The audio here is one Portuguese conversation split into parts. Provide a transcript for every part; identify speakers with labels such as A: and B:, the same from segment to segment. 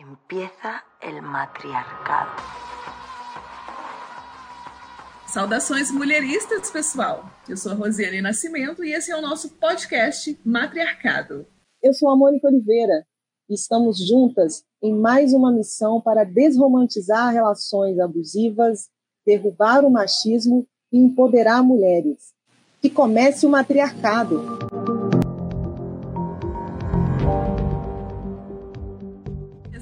A: Empieza el matriarcado.
B: Saudações mulheristas, pessoal! Eu sou a Rosiane Nascimento e esse é o nosso podcast Matriarcado.
C: Eu sou a Mônica Oliveira e estamos juntas em mais uma missão para desromantizar relações abusivas, derrubar o machismo e empoderar mulheres. Que comece o matriarcado!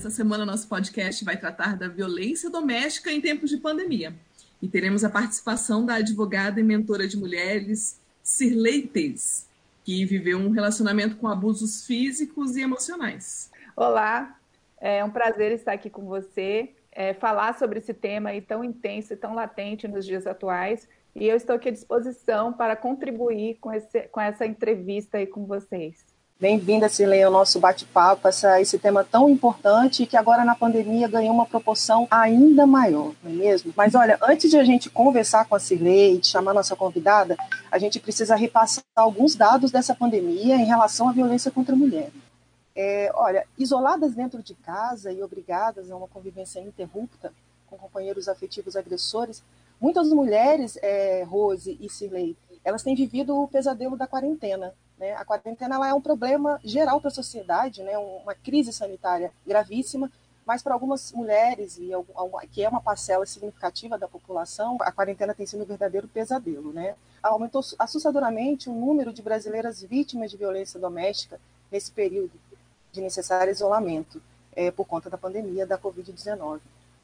B: Essa semana nosso podcast vai tratar da violência doméstica em tempos de pandemia. E teremos a participação da advogada e mentora de mulheres, Cirlei Teis, que viveu um relacionamento com abusos físicos e emocionais.
D: Olá, é um prazer estar aqui com você, é, falar sobre esse tema aí tão intenso e tão latente nos dias atuais. E eu estou aqui à disposição para contribuir com, esse, com essa entrevista aí com vocês.
C: Bem-vinda, Silene, ao nosso bate-papo, esse tema tão importante que agora na pandemia ganhou uma proporção ainda maior, não é mesmo? Mas olha, antes de a gente conversar com a Cirlei e de chamar nossa convidada, a gente precisa repassar alguns dados dessa pandemia em relação à violência contra a mulher. É, olha, isoladas dentro de casa e obrigadas a uma convivência interrupta com companheiros afetivos agressores, muitas mulheres, é, Rose e Cirlei, elas têm vivido o pesadelo da quarentena, né? A quarentena ela é um problema geral para a sociedade, né? uma crise sanitária gravíssima, mas para algumas mulheres, e que é uma parcela significativa da população, a quarentena tem sido um verdadeiro pesadelo. Né? Aumentou assustadoramente o número de brasileiras vítimas de violência doméstica nesse período de necessário isolamento é, por conta da pandemia da Covid-19.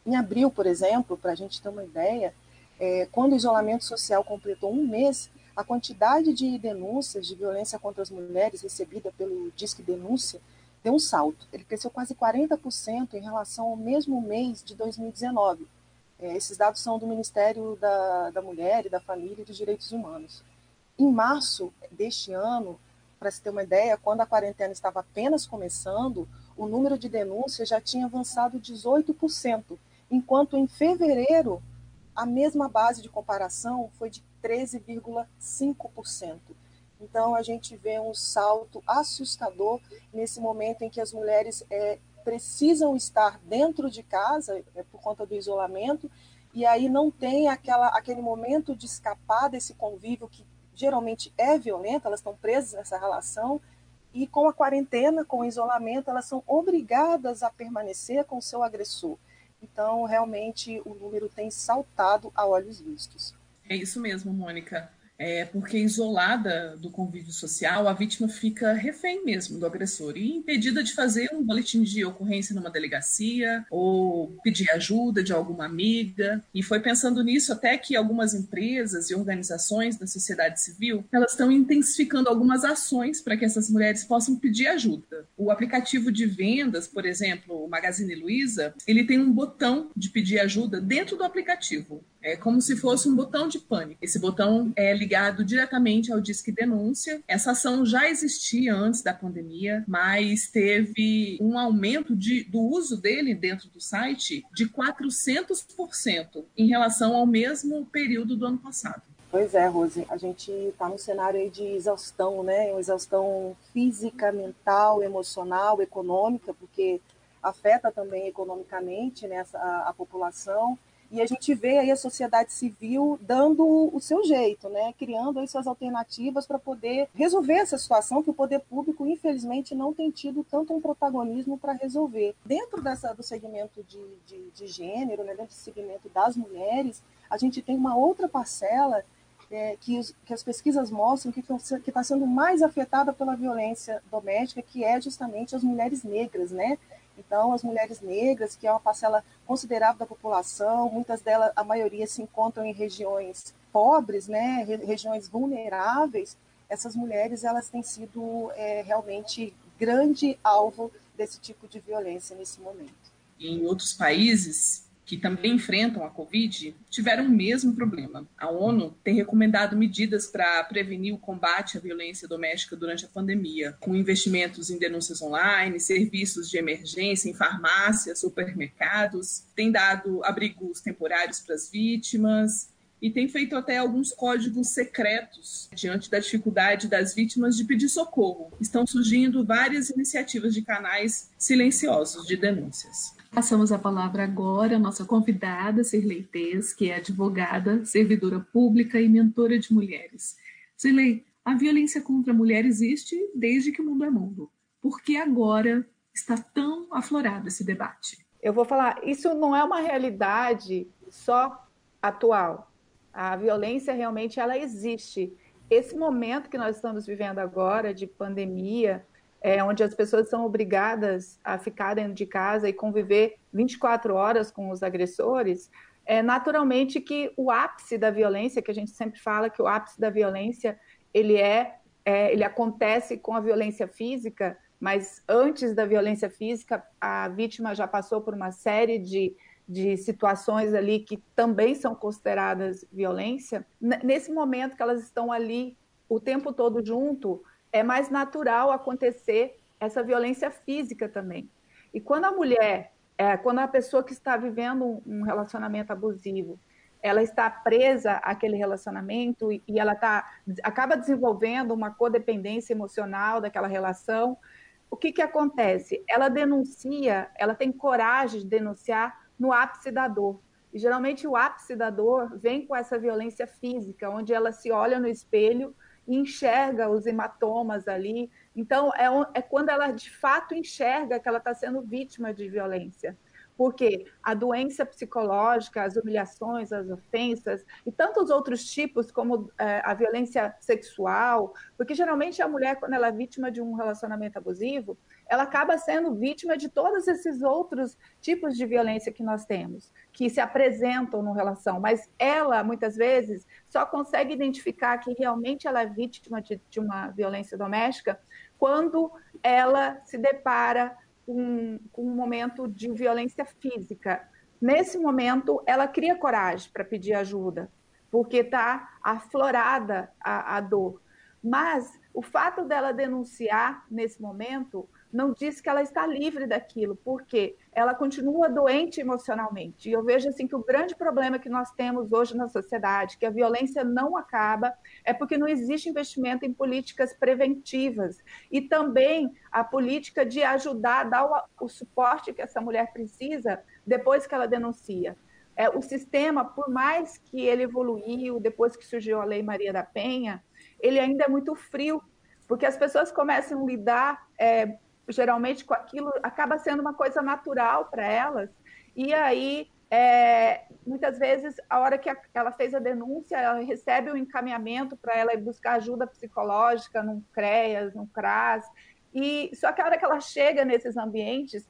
C: Em abril, por exemplo, para a gente ter uma ideia, é, quando o isolamento social completou um mês, a quantidade de denúncias de violência contra as mulheres recebida pelo Disque Denúncia deu um salto. Ele cresceu quase 40% em relação ao mesmo mês de 2019. É, esses dados são do Ministério da, da Mulher e da Família e dos Direitos Humanos. Em março deste ano, para se ter uma ideia, quando a quarentena estava apenas começando, o número de denúncias já tinha avançado 18%, enquanto em fevereiro a mesma base de comparação foi de 13,5%. Então, a gente vê um salto assustador nesse momento em que as mulheres é, precisam estar dentro de casa é, por conta do isolamento e aí não tem aquela, aquele momento de escapar desse convívio que geralmente é violento, elas estão presas nessa relação e com a quarentena, com o isolamento, elas são obrigadas a permanecer com o seu agressor. Então, realmente, o número tem saltado a olhos vistos.
B: É isso mesmo, Mônica. É porque isolada do convívio social, a vítima fica refém mesmo do agressor e impedida de fazer um boletim de ocorrência numa delegacia ou pedir ajuda de alguma amiga. E foi pensando nisso até que algumas empresas e organizações da sociedade civil elas estão intensificando algumas ações para que essas mulheres possam pedir ajuda. O aplicativo de vendas, por exemplo, o Magazine Luiza, ele tem um botão de pedir ajuda dentro do aplicativo. É como se fosse um botão de pânico. Esse botão é ligado diretamente ao Disque Denúncia. Essa ação já existia antes da pandemia, mas teve um aumento de, do uso dele dentro do site de 400% em relação ao mesmo período do ano passado.
C: Pois é, Rose, a gente está num cenário de exaustão, né? Uma exaustão física, mental, emocional, econômica, porque afeta também economicamente né, a, a população e a gente vê aí a sociedade civil dando o seu jeito, né? criando aí suas alternativas para poder resolver essa situação que o poder público, infelizmente, não tem tido tanto um protagonismo para resolver. Dentro dessa, do segmento de, de, de gênero, né? dentro do segmento das mulheres, a gente tem uma outra parcela é, que, os, que, as pesquisas mostram que está sendo mais afetada pela violência doméstica, que é justamente as mulheres negras, né? Então, as mulheres negras, que é uma parcela considerável da população, muitas delas, a maioria se encontram em regiões pobres, né, regiões vulneráveis, essas mulheres elas têm sido é, realmente grande alvo desse tipo de violência nesse momento.
B: Em outros países, que também enfrentam a Covid, tiveram o mesmo problema. A ONU tem recomendado medidas para prevenir o combate à violência doméstica durante a pandemia, com investimentos em denúncias online, serviços de emergência em farmácias, supermercados, tem dado abrigos temporários para as vítimas e tem feito até alguns códigos secretos diante da dificuldade das vítimas de pedir socorro. Estão surgindo várias iniciativas de canais silenciosos de denúncias. Passamos a palavra agora à nossa convidada, Cirlei Tez, que é advogada, servidora pública e mentora de mulheres. Cirlei, a violência contra a mulher existe desde que o mundo é mundo. Por que agora está tão aflorado esse debate?
D: Eu vou falar, isso não é uma realidade só atual. A violência realmente ela existe. Esse momento que nós estamos vivendo agora de pandemia, é, onde as pessoas são obrigadas a ficar dentro de casa e conviver 24 horas com os agressores, é naturalmente que o ápice da violência, que a gente sempre fala que o ápice da violência ele é, é ele acontece com a violência física, mas antes da violência física a vítima já passou por uma série de de situações ali que também são consideradas violência, nesse momento que elas estão ali o tempo todo junto, é mais natural acontecer essa violência física também. E quando a mulher, é, quando a pessoa que está vivendo um relacionamento abusivo, ela está presa àquele relacionamento e, e ela tá, acaba desenvolvendo uma codependência emocional daquela relação, o que, que acontece? Ela denuncia, ela tem coragem de denunciar no ápice da dor. E geralmente o ápice da dor vem com essa violência física, onde ela se olha no espelho e enxerga os hematomas ali. Então, é, é quando ela de fato enxerga que ela está sendo vítima de violência. Porque a doença psicológica, as humilhações, as ofensas e tantos outros tipos, como é, a violência sexual, porque geralmente a mulher, quando ela é vítima de um relacionamento abusivo, ela acaba sendo vítima de todos esses outros tipos de violência que nós temos, que se apresentam no relação, mas ela, muitas vezes, só consegue identificar que realmente ela é vítima de, de uma violência doméstica quando ela se depara com um momento de violência física. Nesse momento, ela cria coragem para pedir ajuda, porque está aflorada a, a dor. Mas o fato dela denunciar nesse momento não diz que ela está livre daquilo, porque ela continua doente emocionalmente. E eu vejo assim que o grande problema que nós temos hoje na sociedade, que a violência não acaba, é porque não existe investimento em políticas preventivas e também a política de ajudar dar o, o suporte que essa mulher precisa depois que ela denuncia. É, o sistema, por mais que ele evoluiu depois que surgiu a Lei Maria da Penha, ele ainda é muito frio, porque as pessoas começam a lidar é, geralmente com aquilo acaba sendo uma coisa natural para elas. E aí, é, muitas vezes, a hora que a, ela fez a denúncia, ela recebe o um encaminhamento para ela ir buscar ajuda psicológica num CREAS, num CRAS. E só que a hora que ela chega nesses ambientes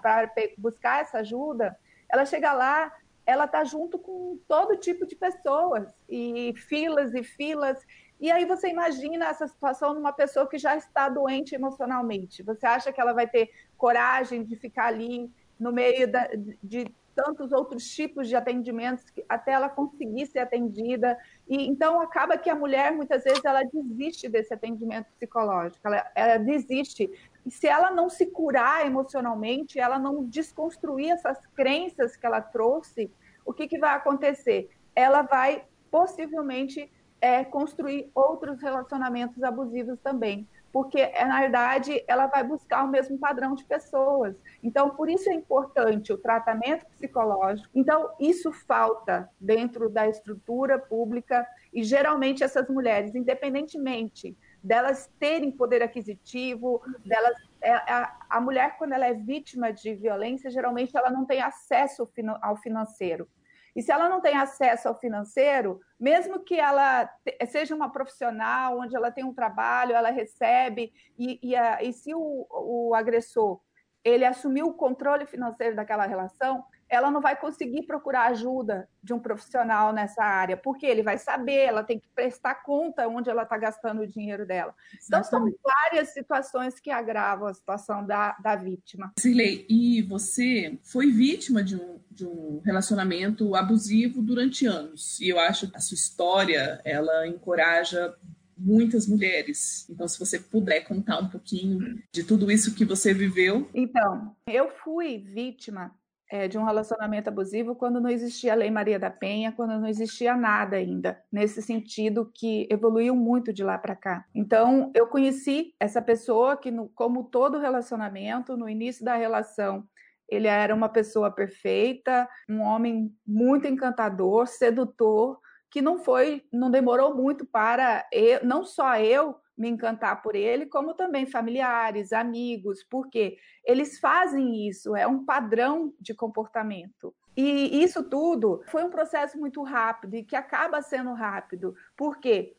D: para buscar essa ajuda, ela chega lá, ela está junto com todo tipo de pessoas, e filas e filas, e aí você imagina essa situação numa pessoa que já está doente emocionalmente. Você acha que ela vai ter coragem de ficar ali no meio da, de tantos outros tipos de atendimentos até ela conseguir ser atendida. E então acaba que a mulher muitas vezes ela desiste desse atendimento psicológico, ela, ela desiste. E se ela não se curar emocionalmente, ela não desconstruir essas crenças que ela trouxe, o que, que vai acontecer? Ela vai possivelmente é, construir outros relacionamentos abusivos também, porque é, na verdade ela vai buscar o mesmo padrão de pessoas. Então, por isso é importante o tratamento psicológico. Então, isso falta dentro da estrutura pública e geralmente essas mulheres, independentemente delas terem poder aquisitivo, delas é, a, a mulher quando ela é vítima de violência, geralmente ela não tem acesso ao financeiro. E se ela não tem acesso ao financeiro, mesmo que ela seja uma profissional, onde ela tem um trabalho, ela recebe, e, e, a, e se o, o agressor ele assumiu o controle financeiro daquela relação, ela não vai conseguir procurar ajuda de um profissional nessa área, porque ele vai saber, ela tem que prestar conta onde ela está gastando o dinheiro dela. Então, são várias situações que agravam a situação da, da vítima.
B: Cirlei, e você foi vítima de um, de um relacionamento abusivo durante anos, e eu acho que a sua história, ela encoraja muitas mulheres. Então, se você puder contar um pouquinho de tudo isso que você viveu.
D: Então, eu fui vítima é, de um relacionamento abusivo quando não existia a Lei Maria da Penha, quando não existia nada ainda, nesse sentido que evoluiu muito de lá para cá. Então, eu conheci essa pessoa que, no, como todo relacionamento, no início da relação, ele era uma pessoa perfeita, um homem muito encantador, sedutor, que não foi, não demorou muito para eu, não só eu me encantar por ele, como também familiares, amigos, porque eles fazem isso, é um padrão de comportamento. E isso tudo foi um processo muito rápido e que acaba sendo rápido, porque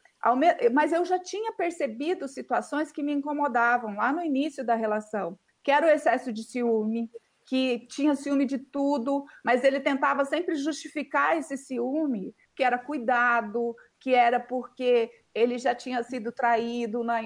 D: mas eu já tinha percebido situações que me incomodavam lá no início da relação, que era o excesso de ciúme, que tinha ciúme de tudo, mas ele tentava sempre justificar esse ciúme, que era cuidado, que era porque ele já tinha sido traído na,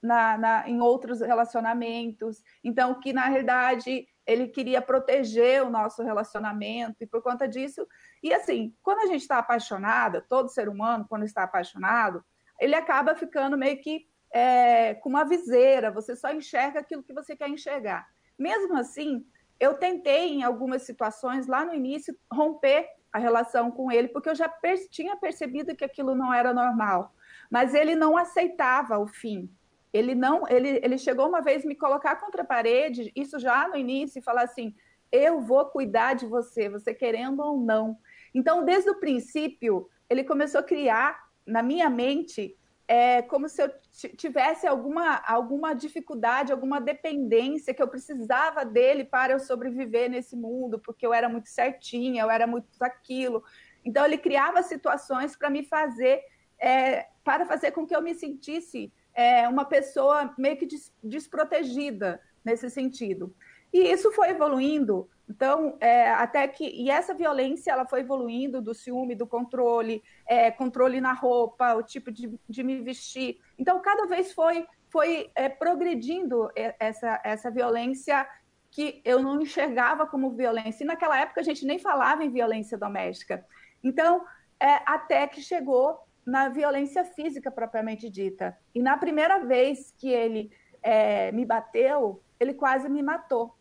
D: na, na, em outros relacionamentos, então que na realidade ele queria proteger o nosso relacionamento, e por conta disso. E assim, quando a gente está apaixonada, todo ser humano, quando está apaixonado, ele acaba ficando meio que é, com uma viseira, você só enxerga aquilo que você quer enxergar. Mesmo assim, eu tentei, em algumas situações, lá no início, romper a relação com ele, porque eu já per tinha percebido que aquilo não era normal mas ele não aceitava o fim. Ele não, ele, ele chegou uma vez me colocar contra a parede, isso já no início, e falar assim: eu vou cuidar de você, você querendo ou não. Então, desde o princípio, ele começou a criar na minha mente é, como se eu tivesse alguma, alguma dificuldade, alguma dependência que eu precisava dele para eu sobreviver nesse mundo, porque eu era muito certinha, eu era muito aquilo. Então, ele criava situações para me fazer é, para fazer com que eu me sentisse é, uma pessoa meio que des, desprotegida nesse sentido. E isso foi evoluindo. Então, é, até que. E essa violência ela foi evoluindo do ciúme, do controle, é, controle na roupa, o tipo de, de me vestir. Então, cada vez foi, foi é, progredindo essa, essa violência que eu não enxergava como violência. E naquela época a gente nem falava em violência doméstica. Então, é, até que chegou na violência física propriamente dita. E na primeira vez que ele é, me bateu, ele quase me matou.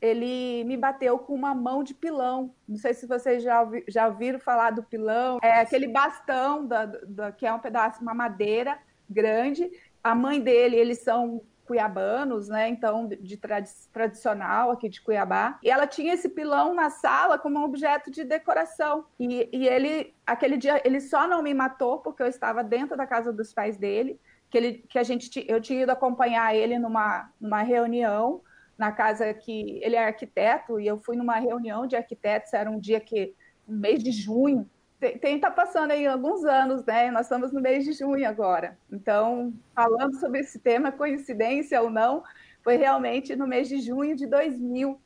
D: Ele me bateu com uma mão de pilão. Não sei se vocês já, ouvi, já ouviram falar do pilão. É aquele bastão da, da, que é um pedaço, uma madeira grande. A mãe dele, eles são cuiabanos, né? Então, de tradi tradicional aqui de Cuiabá. E ela tinha esse pilão na sala como um objeto de decoração. E, e ele, aquele dia, ele só não me matou porque eu estava dentro da casa dos pais dele, que, ele, que a gente, eu tinha ido acompanhar ele numa, numa reunião na casa que ele é arquiteto e eu fui numa reunião de arquitetos. Era um dia que, mês de junho, tem está passando aí alguns anos, né? Nós estamos no mês de junho agora. Então, falando sobre esse tema, coincidência ou não, foi realmente no mês de junho de 2000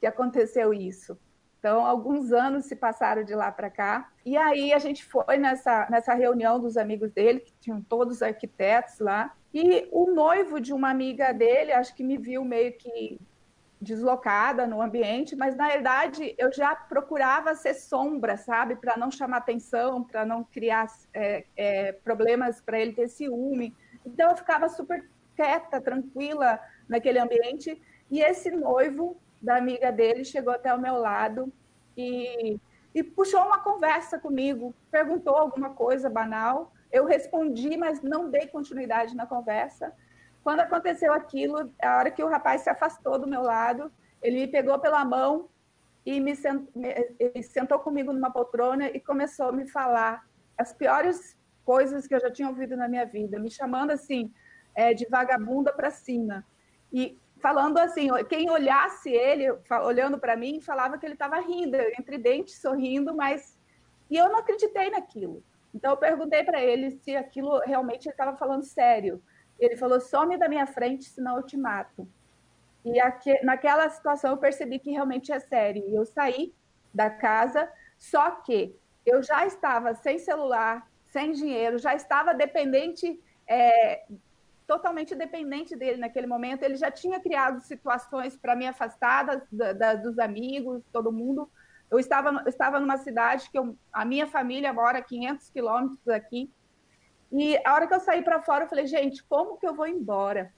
D: que aconteceu isso. Então, alguns anos se passaram de lá para cá. E aí a gente foi nessa, nessa reunião dos amigos dele, que tinham todos arquitetos lá. E o noivo de uma amiga dele, acho que me viu meio que deslocada no ambiente, mas na verdade eu já procurava ser sombra, sabe, para não chamar atenção, para não criar é, é, problemas para ele ter ciúme. Então eu ficava super quieta, tranquila naquele ambiente. E esse noivo da amiga dele chegou até o meu lado e, e puxou uma conversa comigo, perguntou alguma coisa banal. Eu respondi, mas não dei continuidade na conversa. Quando aconteceu aquilo, a hora que o rapaz se afastou do meu lado, ele me pegou pela mão e me, me sentou comigo numa poltrona e começou a me falar as piores coisas que eu já tinha ouvido na minha vida, me chamando assim é, de vagabunda para cima e falando assim, quem olhasse ele olhando para mim falava que ele estava rindo, entre dentes, sorrindo, mas e eu não acreditei naquilo. Então eu perguntei para ele se aquilo realmente ele estava falando sério. Ele falou: some da minha frente, senão eu te mato. E aqui, naquela situação eu percebi que realmente é sério. E eu saí da casa, só que eu já estava sem celular, sem dinheiro, já estava dependente, é, totalmente dependente dele naquele momento. Ele já tinha criado situações para me afastar dos amigos, todo mundo. Eu estava, eu estava numa cidade que eu, a minha família mora a 500 quilômetros aqui. E a hora que eu saí para fora, eu falei, gente, como que eu vou embora?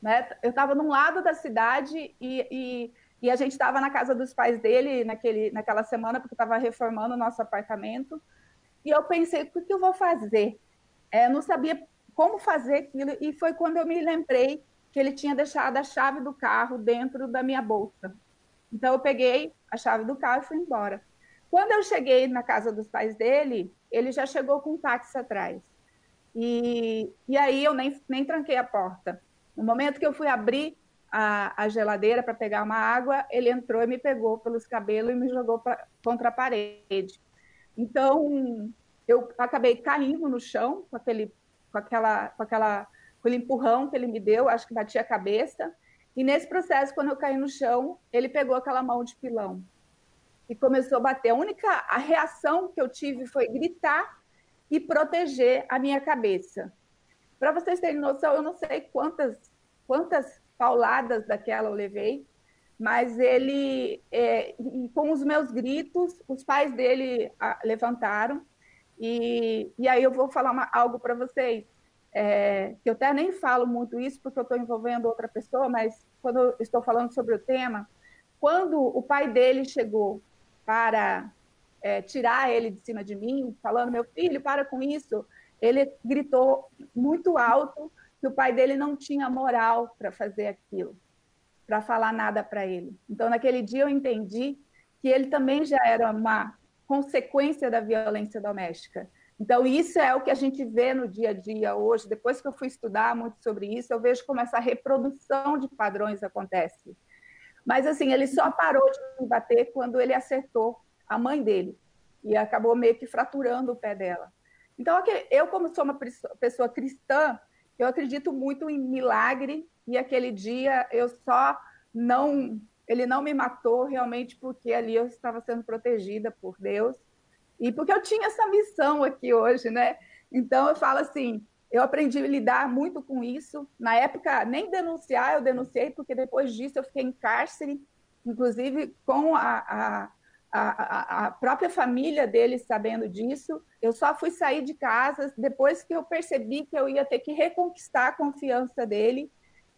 D: Né? Eu estava num lado da cidade e, e E a gente estava na casa dos pais dele naquele, naquela semana, porque estava reformando o nosso apartamento. E eu pensei, o que eu vou fazer? É, não sabia como fazer aquilo. E foi quando eu me lembrei que ele tinha deixado a chave do carro dentro da minha bolsa. Então eu peguei a chave do carro e fui embora. Quando eu cheguei na casa dos pais dele, ele já chegou com um táxi atrás. E, e aí eu nem, nem tranquei a porta. No momento que eu fui abrir a, a geladeira para pegar uma água, ele entrou e me pegou pelos cabelos e me jogou pra, contra a parede. Então, eu acabei caindo no chão com aquele, com aquela, com aquela, com aquele empurrão que ele me deu, acho que bati a cabeça. E nesse processo, quando eu caí no chão, ele pegou aquela mão de pilão e começou a bater. A única a reação que eu tive foi gritar e proteger a minha cabeça. Para vocês terem noção, eu não sei quantas quantas pauladas daquela eu levei, mas ele, é, com os meus gritos, os pais dele levantaram, e, e aí eu vou falar uma, algo para vocês, é, que eu até nem falo muito isso, porque eu estou envolvendo outra pessoa, mas quando eu estou falando sobre o tema, quando o pai dele chegou para é, tirar ele de cima de mim, falando, meu filho, para com isso, ele gritou muito alto, que o pai dele não tinha moral para fazer aquilo, para falar nada para ele. Então, naquele dia, eu entendi que ele também já era uma consequência da violência doméstica. Então, isso é o que a gente vê no dia a dia hoje. Depois que eu fui estudar muito sobre isso, eu vejo como essa reprodução de padrões acontece. Mas, assim, ele só parou de me bater quando ele acertou a mãe dele e acabou meio que fraturando o pé dela. Então, eu, como sou uma pessoa cristã, eu acredito muito em milagre e aquele dia eu só não, ele não me matou realmente porque ali eu estava sendo protegida por Deus e porque eu tinha essa missão aqui hoje, né? Então eu falo assim, eu aprendi a lidar muito com isso. Na época, nem denunciar, eu denunciei, porque depois disso eu fiquei em cárcere, inclusive com a, a, a, a própria família dele sabendo disso. Eu só fui sair de casa depois que eu percebi que eu ia ter que reconquistar a confiança dele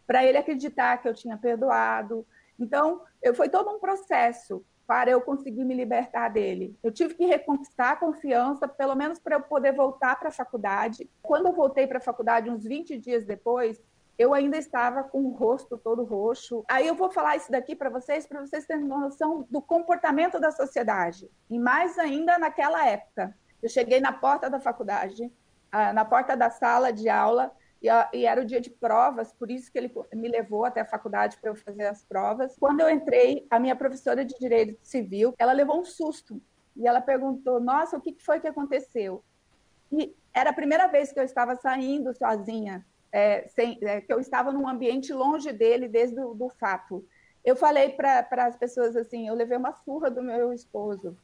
D: para ele acreditar que eu tinha perdoado. Então, eu, foi todo um processo para eu conseguir me libertar dele. Eu tive que reconquistar a confiança, pelo menos para eu poder voltar para a faculdade. Quando eu voltei para a faculdade, uns 20 dias depois, eu ainda estava com o rosto todo roxo. Aí eu vou falar isso daqui para vocês, para vocês terem noção do comportamento da sociedade. E mais ainda naquela época. Eu cheguei na porta da faculdade, na porta da sala de aula, e, era o dia de provas, por isso que ele me levou até a faculdade para eu fazer as provas. Quando eu entrei, a minha professora de Direito Civil, ela levou um susto. E ela perguntou, nossa, o que foi que aconteceu? E era a primeira vez que eu estava saindo sozinha é, sem, é, que eu estava num ambiente longe dele desde o do fato. Eu falei para as pessoas assim, eu levei uma surra do meu esposo.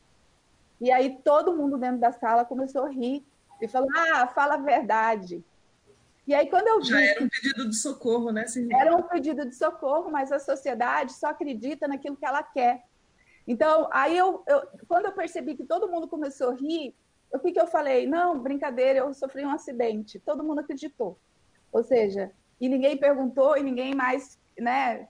D: E aí todo mundo dentro da sala começou a rir e falou, ah, fala a verdade. E aí quando eu vi...
B: Já era um pedido de socorro, né?
D: Silvia? Era um pedido de socorro, mas a sociedade só acredita naquilo que ela quer. Então, aí eu, eu quando eu percebi que todo mundo começou a rir, o que, que eu falei? Não, brincadeira, eu sofri um acidente. Todo mundo acreditou. Ou seja, e ninguém perguntou e ninguém mais, né,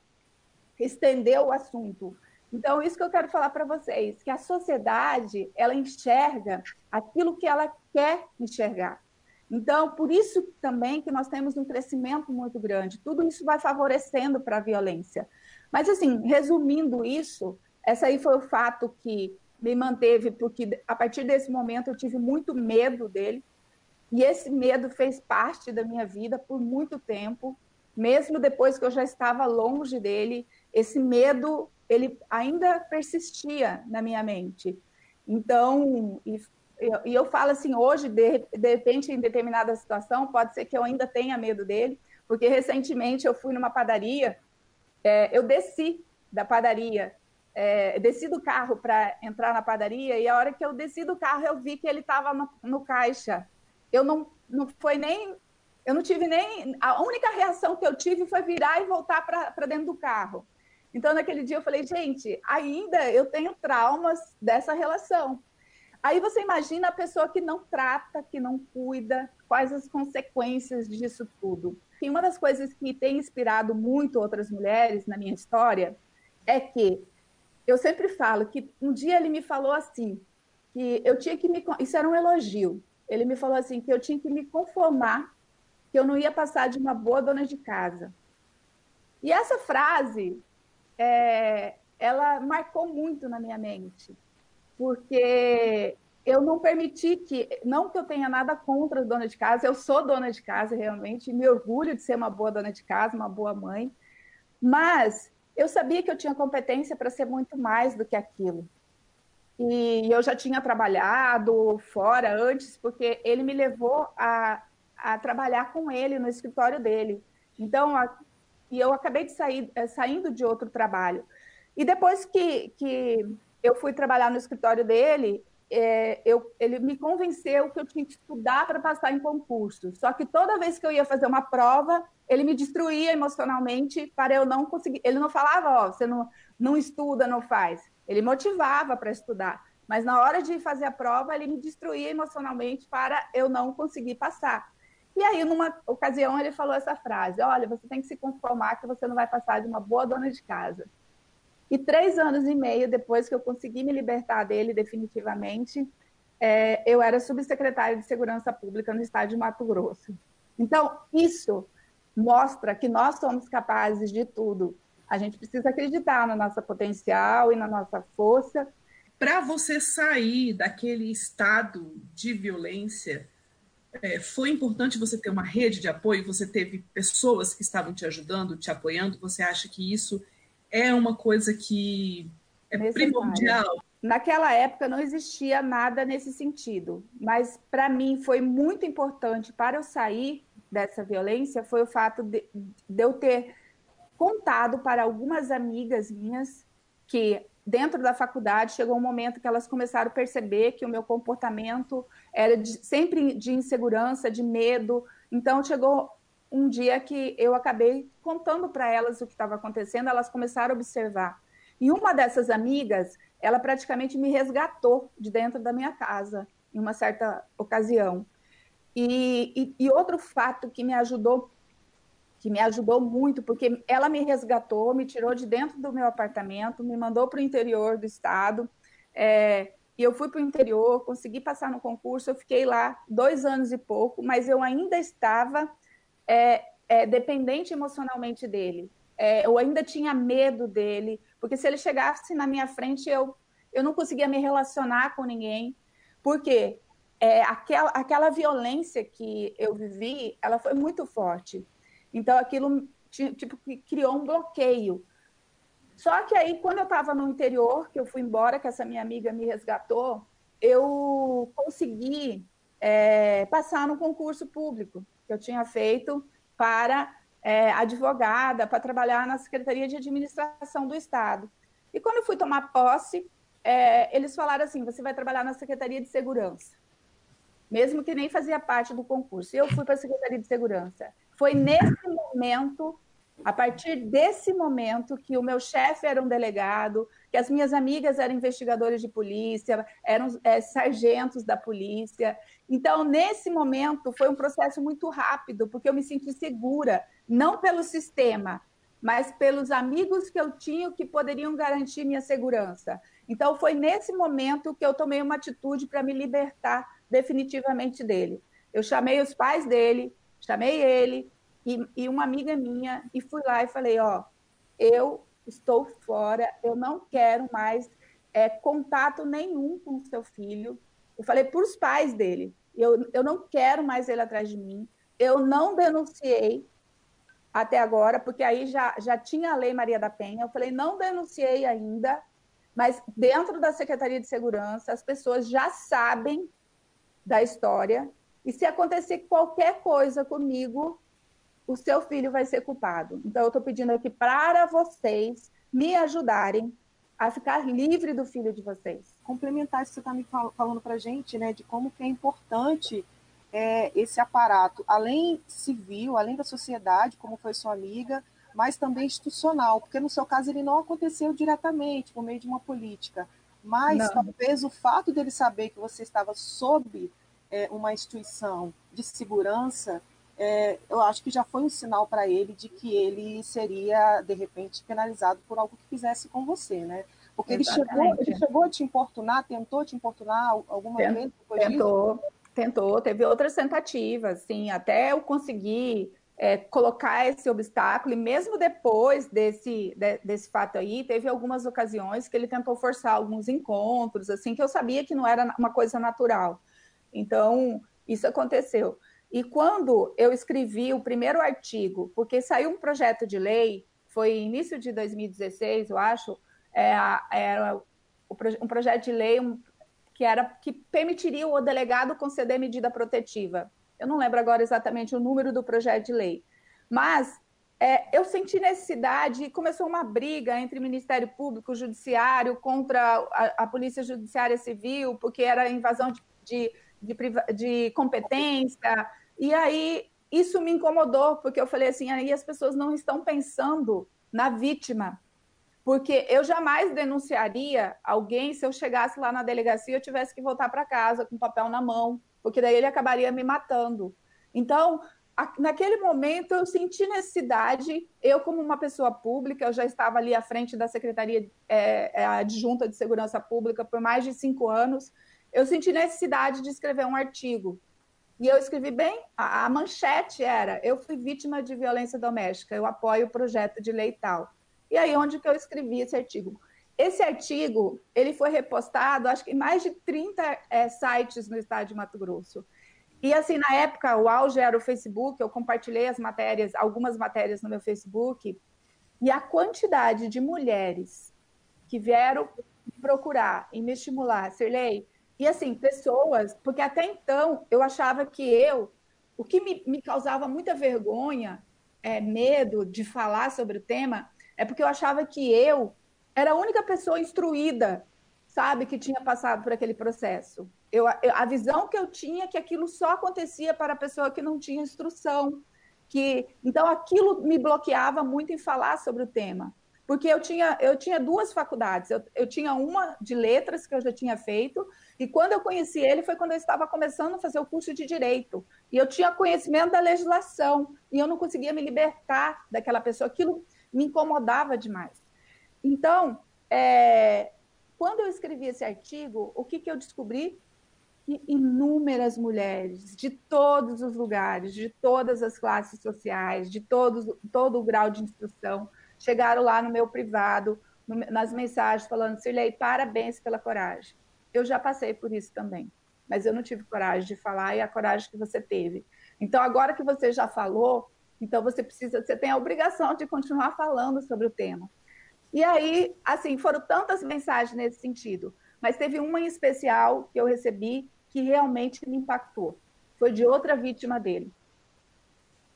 D: estendeu o assunto. Então, isso que eu quero falar para vocês, que a sociedade, ela enxerga aquilo que ela quer enxergar. Então, por isso também que nós temos um crescimento muito grande. Tudo isso vai favorecendo para a violência. Mas, assim, resumindo isso, essa aí foi o fato que me manteve, porque a partir desse momento eu tive muito medo dele, e esse medo fez parte da minha vida por muito tempo, mesmo depois que eu já estava longe dele, esse medo ele ainda persistia na minha mente. Então, e, e eu falo assim, hoje, de, de repente, em determinada situação, pode ser que eu ainda tenha medo dele, porque recentemente eu fui numa padaria, é, eu desci da padaria, é, desci do carro para entrar na padaria, e a hora que eu desci do carro, eu vi que ele estava no, no caixa eu não, não foi nem. Eu não tive nem. A única reação que eu tive foi virar e voltar para dentro do carro. Então, naquele dia, eu falei, gente, ainda eu tenho traumas dessa relação. Aí você imagina a pessoa que não trata, que não cuida, quais as consequências disso tudo. E uma das coisas que tem inspirado muito outras mulheres na minha história é que eu sempre falo que um dia ele me falou assim, que eu tinha que me. Isso era um elogio. Ele me falou assim, que eu tinha que me conformar que eu não ia passar de uma boa dona de casa. E essa frase, é, ela marcou muito na minha mente, porque eu não permiti que, não que eu tenha nada contra a dona de casa, eu sou dona de casa realmente, me orgulho de ser uma boa dona de casa, uma boa mãe, mas eu sabia que eu tinha competência para ser muito mais do que aquilo. E eu já tinha trabalhado fora antes, porque ele me levou a, a trabalhar com ele no escritório dele. Então, a, e eu acabei de sair é, saindo de outro trabalho. E depois que, que eu fui trabalhar no escritório dele, é, eu, ele me convenceu que eu tinha que estudar para passar em concurso. Só que toda vez que eu ia fazer uma prova, ele me destruía emocionalmente para eu não conseguir. Ele não falava, ó, oh, você não, não estuda, não faz. Ele motivava para estudar. Mas na hora de fazer a prova, ele me destruía emocionalmente para eu não conseguir passar. E aí, numa ocasião, ele falou essa frase: Olha, você tem que se conformar que você não vai passar de uma boa dona de casa. E três anos e meio depois que eu consegui me libertar dele definitivamente, é, eu era subsecretária de Segurança Pública no estado de Mato Grosso. Então, isso mostra que nós somos capazes de tudo. A gente precisa acreditar no nosso potencial e na nossa força.
B: Para você sair daquele estado de violência, é, foi importante você ter uma rede de apoio, você teve pessoas que estavam te ajudando, te apoiando, você acha que isso é uma coisa que é Necessário. primordial?
D: Naquela época não existia nada nesse sentido, mas para mim foi muito importante para eu sair dessa violência foi o fato de, de eu ter contado para algumas amigas minhas que dentro da faculdade chegou um momento que elas começaram a perceber que o meu comportamento era de, sempre de insegurança, de medo. Então chegou um dia que eu acabei contando para elas o que estava acontecendo, elas começaram a observar. E uma dessas amigas, ela praticamente me resgatou de dentro da minha casa em uma certa ocasião. E, e, e outro fato que me ajudou que me ajudou muito, porque ela me resgatou, me tirou de dentro do meu apartamento, me mandou para o interior do estado. É, e eu fui para o interior, consegui passar no concurso. Eu fiquei lá dois anos e pouco, mas eu ainda estava é, é, dependente emocionalmente dele. Eu ainda tinha medo dele, porque se ele chegasse na minha frente, eu, eu não conseguia me relacionar com ninguém. Por quê? Aquela, aquela violência que eu vivi, ela foi muito forte. Então, aquilo tipo, criou um bloqueio. Só que aí, quando eu estava no interior, que eu fui embora, que essa minha amiga me resgatou, eu consegui é, passar no concurso público que eu tinha feito para é, advogada, para trabalhar na Secretaria de Administração do Estado. E quando eu fui tomar posse, é, eles falaram assim: você vai trabalhar na Secretaria de Segurança, mesmo que nem fazia parte do concurso. E eu fui para a Secretaria de Segurança. Foi nesse momento, a partir desse momento, que o meu chefe era um delegado, que as minhas amigas eram investigadoras de polícia, eram é, sargentos da polícia. Então, nesse momento, foi um processo muito rápido, porque eu me senti segura, não pelo sistema, mas pelos amigos que eu tinha que poderiam garantir minha segurança. Então, foi nesse momento que eu tomei uma atitude para me libertar definitivamente dele. Eu chamei os pais dele, chamei ele e, e uma amiga minha e fui lá e falei, ó, eu estou fora, eu não quero mais é, contato nenhum com o seu filho. Eu falei para os pais dele, eu, eu não quero mais ele atrás de mim. Eu não denunciei até agora, porque aí já, já tinha a Lei Maria da Penha. Eu falei, não denunciei ainda, mas dentro da Secretaria de Segurança, as pessoas já sabem da história e se acontecer qualquer coisa comigo, o seu filho vai ser culpado. Então, eu estou pedindo aqui para vocês me ajudarem a ficar livre do filho de vocês.
C: Complementar isso que você está me falando para a gente, né, de como que é importante é, esse aparato, além civil, além da sociedade, como foi sua amiga, mas também institucional, porque no seu caso ele não aconteceu diretamente, por meio de uma política, mas não. talvez o fato dele saber que você estava sob é, uma instituição de segurança é, eu acho que já foi um sinal para ele de que ele seria, de repente, penalizado por algo que fizesse com você, né? Porque ele chegou, ele chegou a te importunar, tentou te importunar alguma Tent, vez
D: depois tentou, disso? Tentou, teve outras tentativas, sim, até eu conseguir é, colocar esse obstáculo, e mesmo depois desse, de, desse fato aí, teve algumas ocasiões que ele tentou forçar alguns encontros, assim, que eu sabia que não era uma coisa natural. Então, isso aconteceu. E quando eu escrevi o primeiro artigo, porque saiu um projeto de lei, foi início de 2016, eu acho, é, era um projeto de lei que era que permitiria o delegado conceder medida protetiva. Eu não lembro agora exatamente o número do projeto de lei, mas é, eu senti necessidade e começou uma briga entre Ministério Público, Judiciário contra a, a Polícia Judiciária Civil, porque era invasão de, de de, de competência. E aí isso me incomodou, porque eu falei assim, aí as pessoas não estão pensando na vítima. Porque eu jamais denunciaria alguém se eu chegasse lá na delegacia e eu tivesse que voltar para casa com papel na mão, porque daí ele acabaria me matando. Então, naquele momento eu senti necessidade, eu como uma pessoa pública, eu já estava ali à frente da Secretaria é, Adjunta de Segurança Pública por mais de cinco anos, eu senti necessidade de escrever um artigo. E eu escrevi bem, a, a, manchete era: eu fui vítima de violência doméstica, eu apoio o projeto de lei tal. E aí onde que eu escrevi esse artigo? Esse artigo, ele foi repostado, acho que em mais de 30 é, sites no estado de Mato Grosso. E assim, na época, o auge era o Facebook, eu compartilhei as matérias, algumas matérias no meu Facebook, e a quantidade de mulheres que vieram procurar e me estimular, Sirlei, e assim, pessoas, porque até então eu achava que eu, o que me, me causava muita vergonha, é, medo de falar sobre o tema, é porque eu achava que eu era a única pessoa instruída, sabe, que tinha passado por aquele processo. Eu, eu, a visão que eu tinha é que aquilo só acontecia para a pessoa que não tinha instrução, que então aquilo me bloqueava muito em falar sobre o tema porque eu tinha, eu tinha duas faculdades. Eu, eu tinha uma de letras que eu já tinha feito, e quando eu conheci ele foi quando eu estava começando a fazer o curso de direito. E eu tinha conhecimento da legislação, e eu não conseguia me libertar daquela pessoa. Aquilo me incomodava demais. Então, é, quando eu escrevi esse artigo, o que, que eu descobri? Que inúmeras mulheres de todos os lugares, de todas as classes sociais, de todos, todo o grau de instrução, chegaram lá no meu privado, no, nas mensagens, falando: Sirlei, parabéns pela coragem. Eu já passei por isso também, mas eu não tive coragem de falar e a coragem que você teve. Então, agora que você já falou, então você precisa, você tem a obrigação de continuar falando sobre o tema. E aí, assim, foram tantas mensagens nesse sentido, mas teve uma em especial que eu recebi que realmente me impactou. Foi de outra vítima dele.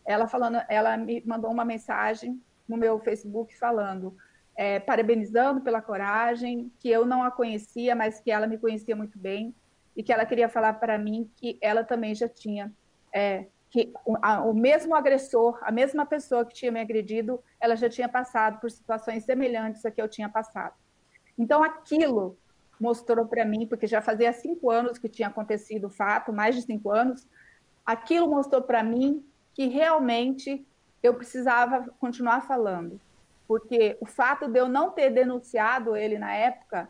D: Ela falando, ela me mandou uma mensagem no meu Facebook falando, é, parabenizando pela coragem, que eu não a conhecia, mas que ela me conhecia muito bem e que ela queria falar para mim que ela também já tinha é, que o, a, o, mesmo agressor, a mesma pessoa que tinha me agredido, ela já tinha passado por situações semelhantes a que eu tinha passado. Então aquilo mostrou para mim, porque já fazia cinco anos que tinha acontecido o fato, mais de cinco anos, aquilo mostrou para mim que realmente eu precisava continuar falando, porque o fato de eu não ter denunciado ele na época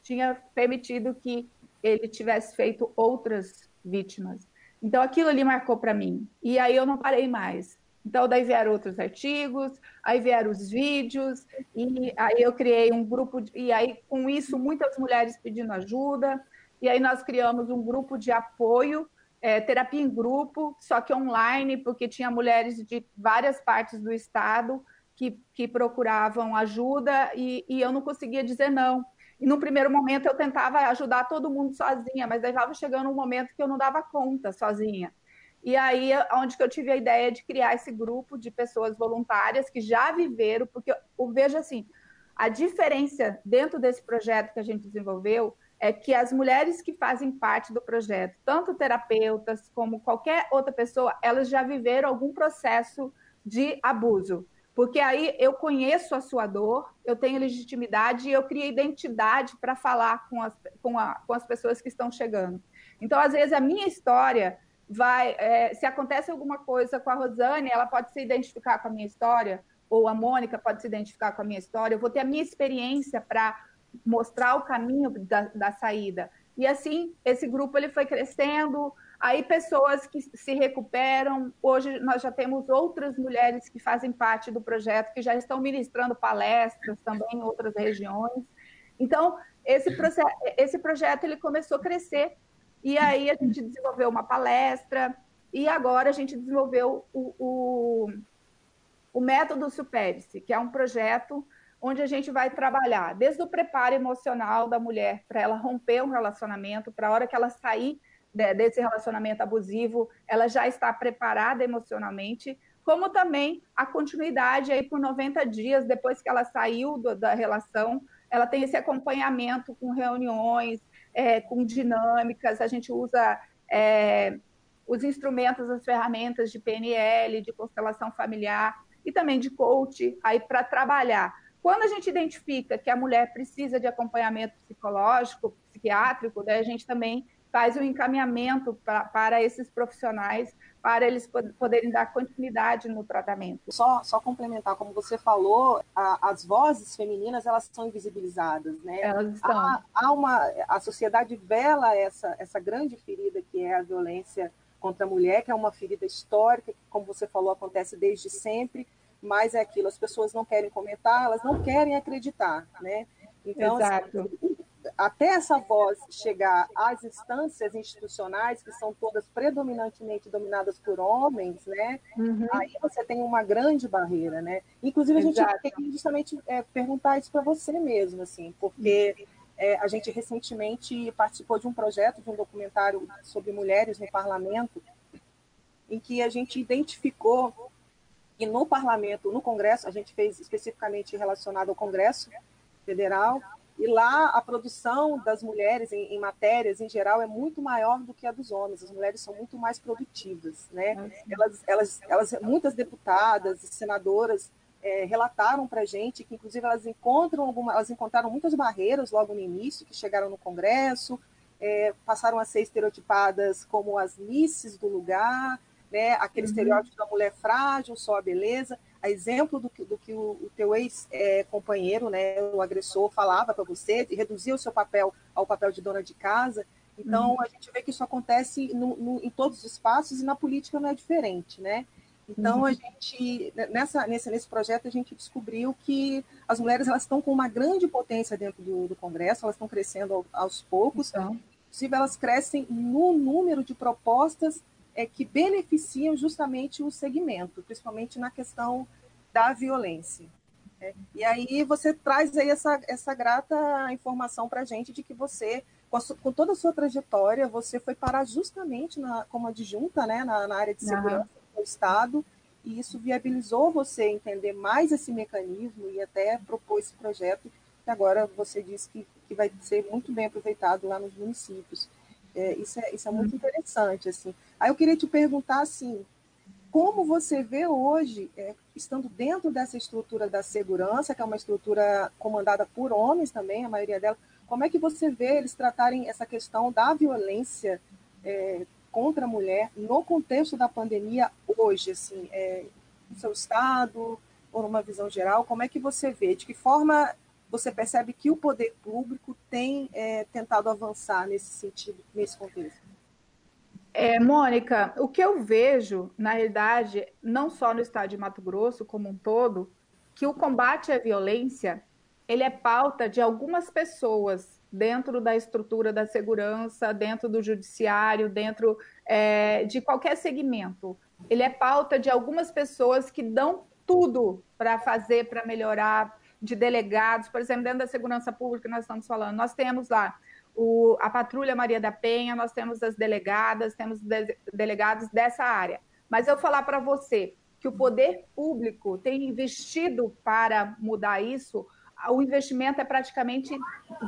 D: tinha permitido que ele tivesse feito outras vítimas. Então aquilo ali marcou para mim. E aí eu não parei mais. Então daí vieram outros artigos, aí vieram os vídeos, e aí eu criei um grupo, de, e aí com isso muitas mulheres pedindo ajuda, e aí nós criamos um grupo de apoio é, terapia em grupo, só que online, porque tinha mulheres de várias partes do estado que, que procuravam ajuda e, e eu não conseguia dizer não. E no primeiro momento eu tentava ajudar todo mundo sozinha, mas estava chegando um momento que eu não dava conta sozinha. E aí, onde que eu tive a ideia de criar esse grupo de pessoas voluntárias que já viveram, porque eu vejo assim, a diferença dentro desse projeto que a gente desenvolveu é que as mulheres que fazem parte do projeto, tanto terapeutas como qualquer outra pessoa, elas já viveram algum processo de abuso. Porque aí eu conheço a sua dor, eu tenho legitimidade e eu crio identidade para falar com as, com, a, com as pessoas que estão chegando. Então, às vezes, a minha história vai, é, se acontece alguma coisa com a Rosane, ela pode se identificar com a minha história, ou a Mônica pode se identificar com a minha história, eu vou ter a minha experiência para mostrar o caminho da, da saída. E assim, esse grupo ele foi crescendo, aí pessoas que se recuperam, hoje nós já temos outras mulheres que fazem parte do projeto, que já estão ministrando palestras também em outras regiões. Então, esse, esse projeto ele começou a crescer, e aí a gente desenvolveu uma palestra, e agora a gente desenvolveu o, o, o método Superice, que é um projeto onde a gente vai trabalhar desde o preparo emocional da mulher para ela romper um relacionamento, para a hora que ela sair desse relacionamento abusivo, ela já está preparada emocionalmente, como também a continuidade aí por 90 dias depois que ela saiu do, da relação, ela tem esse acompanhamento com reuniões, é, com dinâmicas, a gente usa é, os instrumentos, as ferramentas de PNL, de constelação familiar e também de coach aí para trabalhar. Quando a gente identifica que a mulher precisa de acompanhamento psicológico, psiquiátrico, né, a gente também faz o um encaminhamento pra, para esses profissionais, para eles poderem dar continuidade no tratamento.
C: Só, só complementar, como você falou, a, as vozes femininas elas são invisibilizadas, né?
D: Elas estão.
C: Há, há uma, a sociedade vela essa, essa grande ferida que é a violência contra a mulher, que é uma ferida histórica, que, como você falou, acontece desde sempre, mas é aquilo, as pessoas não querem comentar, elas não querem acreditar, né?
D: Então, assim,
C: até essa voz chegar às instâncias institucionais, que são todas predominantemente dominadas por homens, né? Uhum. Aí você tem uma grande barreira, né? Inclusive, a gente quer justamente é, perguntar isso para você mesmo, assim, porque é, a gente recentemente participou de um projeto, de um documentário sobre mulheres no parlamento, em que a gente identificou e no parlamento, no Congresso, a gente fez especificamente relacionado ao Congresso Federal, e lá a produção das mulheres em, em, matérias, em geral, é muito maior do que a dos homens. As mulheres são muito mais produtivas, né? Elas, elas, elas muitas deputadas e senadoras é, relataram para a gente que, inclusive, elas encontram alguma, elas encontraram muitas barreiras logo no início, que chegaram no Congresso, é, passaram a ser estereotipadas como as misses do lugar, né? Aquele uhum. estereótipo da mulher frágil, só a beleza. A exemplo do que, do que o, o teu ex-companheiro, né, o agressor, falava para você, de reduzir o seu papel ao papel de dona de casa. Então, uhum. a gente vê que isso acontece no, no, em todos os espaços e na política não é diferente, né? Então, uhum. a gente, nessa, nesse, nesse projeto, a gente descobriu que as mulheres elas estão com uma grande potência dentro do, do Congresso, elas estão crescendo aos poucos, então. inclusive elas crescem no número de propostas é, que beneficiam justamente o segmento, principalmente na questão da violência. É, e aí você traz aí essa, essa grata informação para a gente de que você, com, com, toda a sua trajetória, você foi parar justamente na, como adjunta né, na, na área de segurança uhum. do Estado, e isso viabilizou você entender mais esse mecanismo e até propor esse projeto que agora você disse que, que vai ser muito bem aproveitado lá nos municípios. É, isso, é, isso é muito interessante, assim. Aí eu queria te perguntar, assim, como você vê hoje, é, estando dentro dessa estrutura da segurança, que é uma estrutura comandada por homens também, a maioria dela, como é que você vê eles tratarem essa questão da violência é, contra a mulher no contexto da pandemia hoje, assim, é, no seu estado, ou numa visão geral, como é que você vê? De que forma você percebe que o poder público tem é, tentado avançar nesse sentido, nesse contexto?
D: É, Mônica, o que eu vejo, na realidade, não só no estado de Mato Grosso como um todo, que o combate à violência ele é pauta de algumas pessoas dentro da estrutura da segurança, dentro do judiciário, dentro é, de qualquer segmento. Ele é pauta de algumas pessoas que dão tudo para fazer, para melhorar, de delegados, por exemplo, dentro da segurança pública nós estamos falando, nós temos lá o, a Patrulha Maria da Penha, nós temos as delegadas, temos de, delegados dessa área. Mas eu falar para você que o poder público tem investido para mudar isso, o investimento é praticamente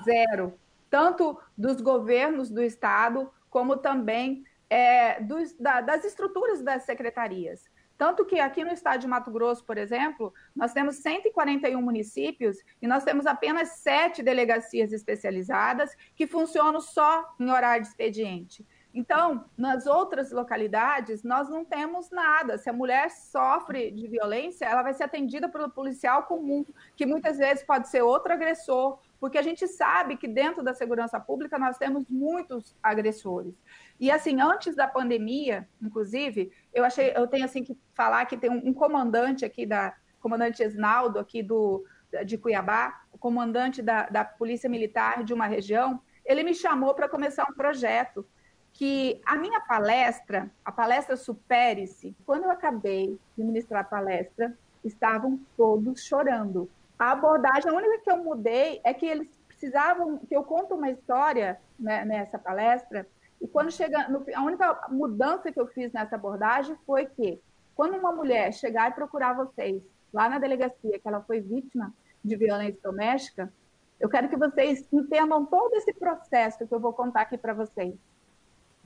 D: zero, tanto dos governos do Estado, como também é, dos, da, das estruturas das secretarias. Tanto que aqui no estado de Mato Grosso, por exemplo, nós temos 141 municípios e nós temos apenas sete delegacias especializadas que funcionam só em horário de expediente. Então, nas outras localidades, nós não temos nada. Se a mulher sofre de violência, ela vai ser atendida pelo policial comum, que muitas vezes pode ser outro agressor, porque a gente sabe que dentro da segurança pública nós temos muitos agressores. E assim, antes da pandemia, inclusive, eu achei, eu tenho assim que falar que tem um, um comandante aqui da comandante Esnaldo aqui do de Cuiabá, o comandante da, da Polícia Militar de uma região, ele me chamou para começar um projeto que a minha palestra, a palestra Supere-se, quando eu acabei de ministrar a palestra, estavam todos chorando. A abordagem, a única que eu mudei é que eles precisavam que eu conte uma história né, nessa palestra, e quando chega, no, a única mudança que eu fiz nessa abordagem foi que, quando uma mulher chegar e procurar vocês lá na delegacia que ela foi vítima de violência doméstica, eu quero que vocês entendam todo esse processo que eu vou contar aqui para vocês.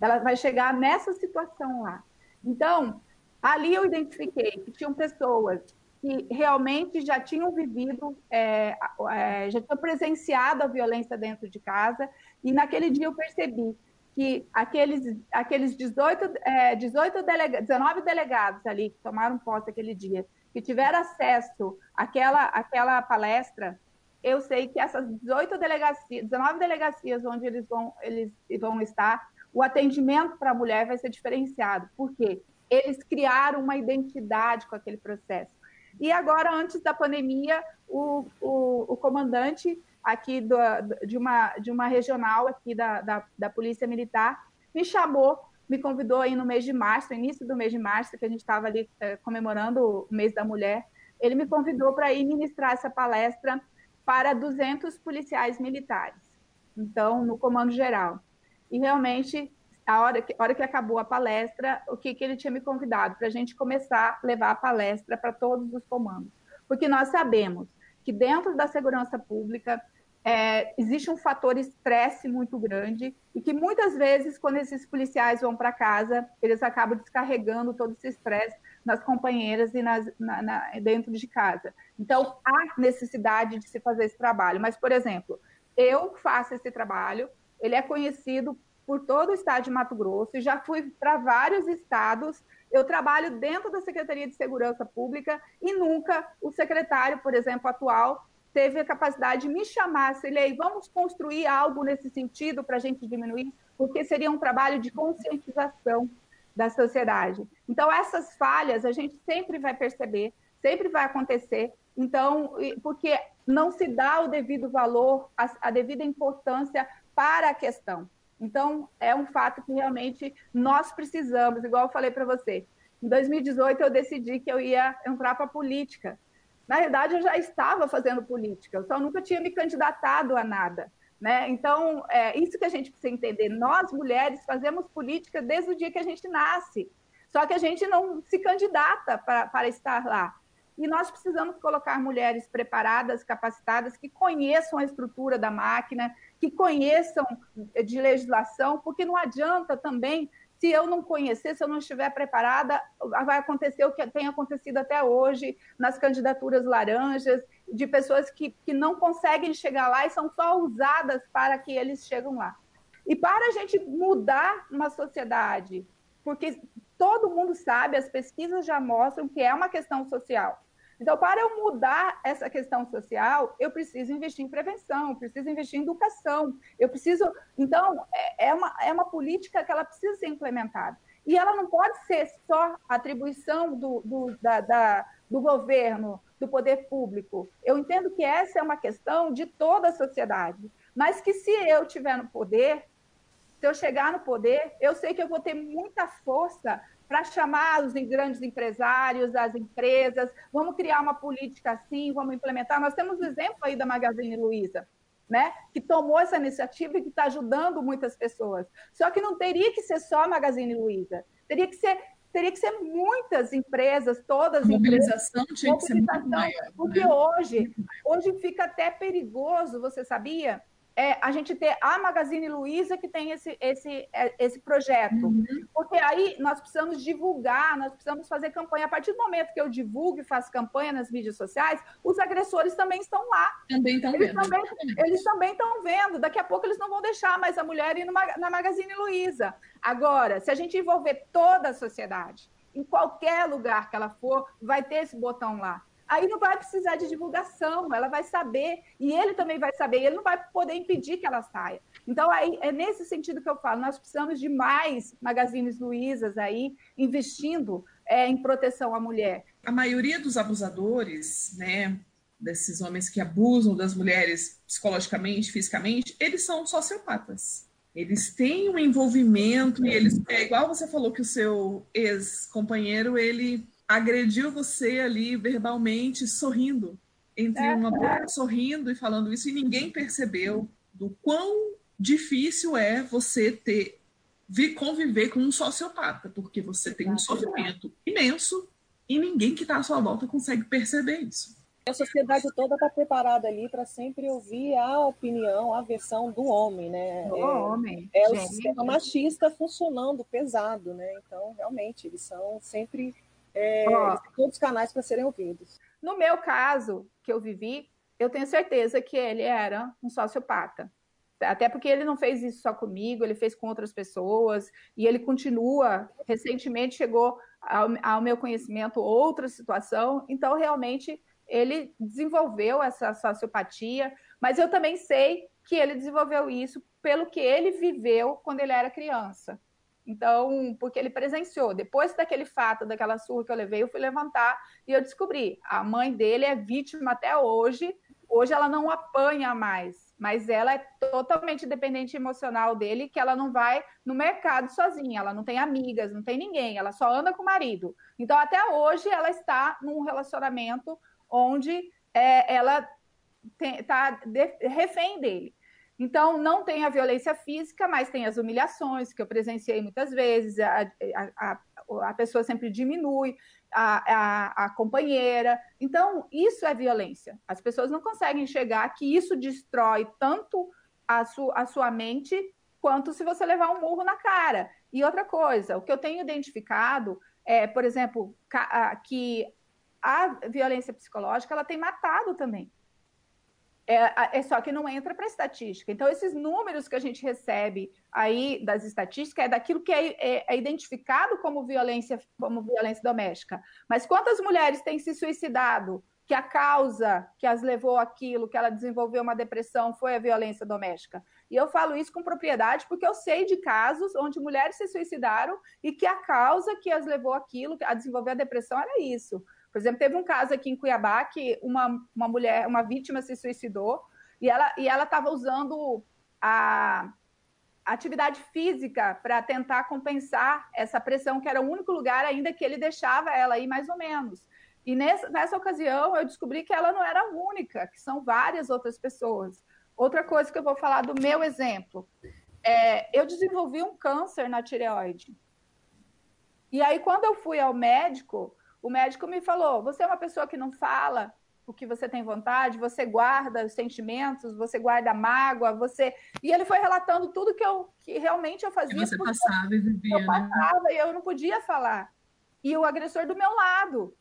D: Ela vai chegar nessa situação lá. Então, ali eu identifiquei que tinham pessoas que realmente já tinham vivido, é, é, já tinham presenciado a violência dentro de casa, e naquele dia eu percebi que aqueles, aqueles 18, é, 18 delega 19 delegados ali que tomaram posse aquele dia, que tiveram acesso àquela, àquela palestra, eu sei que essas 18 delegacias, 19 delegacias onde eles vão, eles vão estar, o atendimento para a mulher vai ser diferenciado. Por quê? Eles criaram uma identidade com aquele processo. E agora, antes da pandemia, o, o, o comandante aqui do, de, uma, de uma regional aqui da, da, da Polícia Militar me chamou, me convidou aí no mês de março, início do mês de março, que a gente estava ali é, comemorando o mês da mulher, ele me convidou para ir ministrar essa palestra para 200 policiais militares, então, no comando geral. E realmente, a hora que, a hora que acabou a palestra, o que, que ele tinha me convidado? Para a gente começar a levar a palestra para todos os comandos. Porque nós sabemos que dentro da segurança pública é, existe um fator estresse muito grande e que muitas vezes, quando esses policiais vão para casa, eles acabam descarregando todo esse estresse nas companheiras e nas, na, na, dentro de casa. Então, há necessidade de se fazer esse trabalho. Mas, por exemplo, eu faço esse trabalho, ele é conhecido por todo o estado de Mato Grosso e já fui para vários estados. Eu trabalho dentro da Secretaria de Segurança Pública e nunca o secretário, por exemplo, atual, teve a capacidade de me chamar, Silei, vamos construir algo nesse sentido para a gente diminuir, porque seria um trabalho de conscientização da sociedade. Então, essas falhas a gente sempre vai perceber, sempre vai acontecer, então, porque não se dá o devido valor, a, a devida importância para a questão. Então, é um fato que realmente nós precisamos, igual eu falei para você. Em 2018, eu decidi que eu ia entrar para a política. Na verdade, eu já estava fazendo política, eu só nunca tinha me candidatado a nada. Né? Então, é isso que a gente precisa entender. Nós, mulheres, fazemos política desde o dia que a gente nasce, só que a gente não se candidata para, para estar lá. E nós precisamos colocar mulheres preparadas, capacitadas, que conheçam a estrutura da máquina, que conheçam de legislação, porque não adianta também, se eu não conhecer, se eu não estiver preparada, vai acontecer o que tem acontecido até hoje nas candidaturas laranjas, de pessoas que, que não conseguem chegar lá e são só usadas para que eles chegam lá. E para a gente mudar uma sociedade, porque todo mundo sabe, as pesquisas já mostram que é uma questão social. Então, para eu mudar essa questão social, eu preciso investir em prevenção, eu preciso investir em educação, eu preciso. Então, é, é uma, é uma política que ela precisa ser implementada. E ela não pode ser só atribuição do, do, da, da, do governo, do poder público. Eu entendo que essa é uma questão de toda a sociedade, mas que se eu tiver no poder, se eu chegar no poder, eu sei que eu vou ter muita força para chamar os grandes empresários, as empresas, vamos criar uma política assim, vamos implementar. Nós temos o exemplo aí da Magazine Luiza, né, que tomou essa iniciativa e que está ajudando muitas pessoas. Só que não teria que ser só a Magazine Luiza, teria que ser teria que ser muitas empresas, todas
B: a mobilização
D: empresas,
B: tinha mobilização, que ser muito maior,
D: porque
B: né?
D: hoje, hoje fica até perigoso, você sabia? É, a gente ter a Magazine Luiza que tem esse, esse, é, esse projeto. Uhum. Porque aí nós precisamos divulgar, nós precisamos fazer campanha. A partir do momento que eu divulgo e faço campanha nas mídias sociais, os agressores também estão lá.
B: Também estão
D: eles
B: vendo.
D: Também, eles também estão vendo. Daqui a pouco eles não vão deixar mais a mulher ir numa, na Magazine Luiza. Agora, se a gente envolver toda a sociedade, em qualquer lugar que ela for, vai ter esse botão lá aí não vai precisar de divulgação, ela vai saber, e ele também vai saber, e ele não vai poder impedir que ela saia. Então, aí, é nesse sentido que eu falo, nós precisamos de mais magazines Luizas aí, investindo é, em proteção à mulher.
B: A maioria dos abusadores, né, desses homens que abusam das mulheres psicologicamente, fisicamente, eles são sociopatas. Eles têm um envolvimento e eles é igual você falou que o seu ex-companheiro ele agrediu você ali verbalmente, sorrindo, entre é, uma boca sorrindo e falando isso, e ninguém percebeu do quão difícil é você ter conviver com um sociopata, porque você tem um sofrimento imenso e ninguém que está à sua volta consegue perceber isso.
C: A sociedade toda está preparada ali para sempre ouvir a opinião, a versão do homem, né?
D: Do é, homem.
C: É o sistema machista funcionando pesado, né? Então, realmente, eles são sempre é, todos os canais para serem ouvidos.
D: No meu caso, que eu vivi, eu tenho certeza que ele era um sociopata. Até porque ele não fez isso só comigo, ele fez com outras pessoas, e ele continua. Recentemente chegou ao, ao meu conhecimento outra situação, então realmente ele desenvolveu essa sociopatia, mas eu também sei que ele desenvolveu isso pelo que ele viveu quando ele era criança. Então, porque ele presenciou. Depois daquele fato, daquela surra que eu levei, eu fui levantar e eu descobri. A mãe dele é vítima até hoje. Hoje ela não apanha mais, mas ela é totalmente dependente emocional dele, que ela não vai no mercado sozinha, ela não tem amigas, não tem ninguém, ela só anda com o marido. Então, até hoje, ela está num relacionamento onde é, ela está refém dele. Então, não tem a violência física, mas tem as humilhações, que eu presenciei muitas vezes, a, a, a pessoa sempre diminui, a, a, a, companheira. Então, isso é violência. As pessoas não conseguem enxergar que isso destrói tanto a, su, a sua mente quanto se você levar um murro na cara. E outra coisa, o que eu tenho identificado é, por exemplo, que a violência psicológica ela tem matado também. É, é só que não entra para estatística. Então, esses números que a gente recebe aí das estatísticas é daquilo que é, é, é, identificado como violência, como violência doméstica. Mas quantas mulheres têm se suicidado que a causa que as levou aquilo, que ela desenvolveu uma depressão, foi a violência doméstica? E eu falo isso com propriedade porque eu sei de casos onde mulheres se suicidaram e que a causa que as levou aquilo, a desenvolver a depressão, era isso por exemplo, teve um caso aqui em Cuiabá que uma, uma mulher, uma vítima se suicidou e ela e ela estava usando a, atividade física para tentar compensar essa pressão, que era o único lugar ainda que ele deixava ela ir mais ou menos. E nessa, nessa ocasião eu descobri que ela não era a única, que são várias outras pessoas. Outra coisa que eu vou falar do meu exemplo. É, eu desenvolvi um câncer na tireoide. E aí, quando eu fui ao médico, o médico me falou: você é uma pessoa que não fala o que você tem vontade, você guarda os sentimentos, você guarda a mágoa, você. E ele foi relatando tudo que eu que realmente eu fazia.
B: Você passava e vivia.
D: Eu né? passava né? e eu não podia falar. E o agressor do meu lado,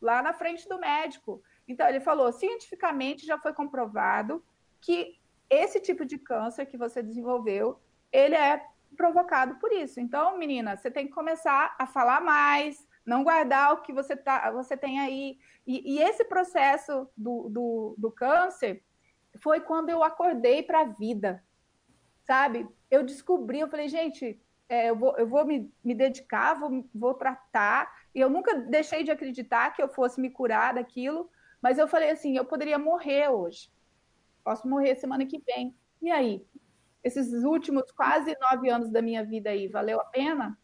D: lá na frente do médico. Então ele falou: cientificamente já foi comprovado que esse tipo de câncer que você desenvolveu, ele é provocado por isso. Então, menina, você tem que começar a falar mais, não guardar o que você, tá, você tem aí. E, e esse processo do, do, do câncer foi quando eu acordei para a vida, sabe? Eu descobri, eu falei, gente, é, eu vou, eu vou me, me dedicar, vou, vou tratar. E eu nunca deixei de acreditar que eu fosse me curar daquilo, mas eu falei assim, eu poderia morrer hoje. Posso morrer semana que vem. E aí? Esses últimos quase nove anos da minha vida aí, valeu a pena?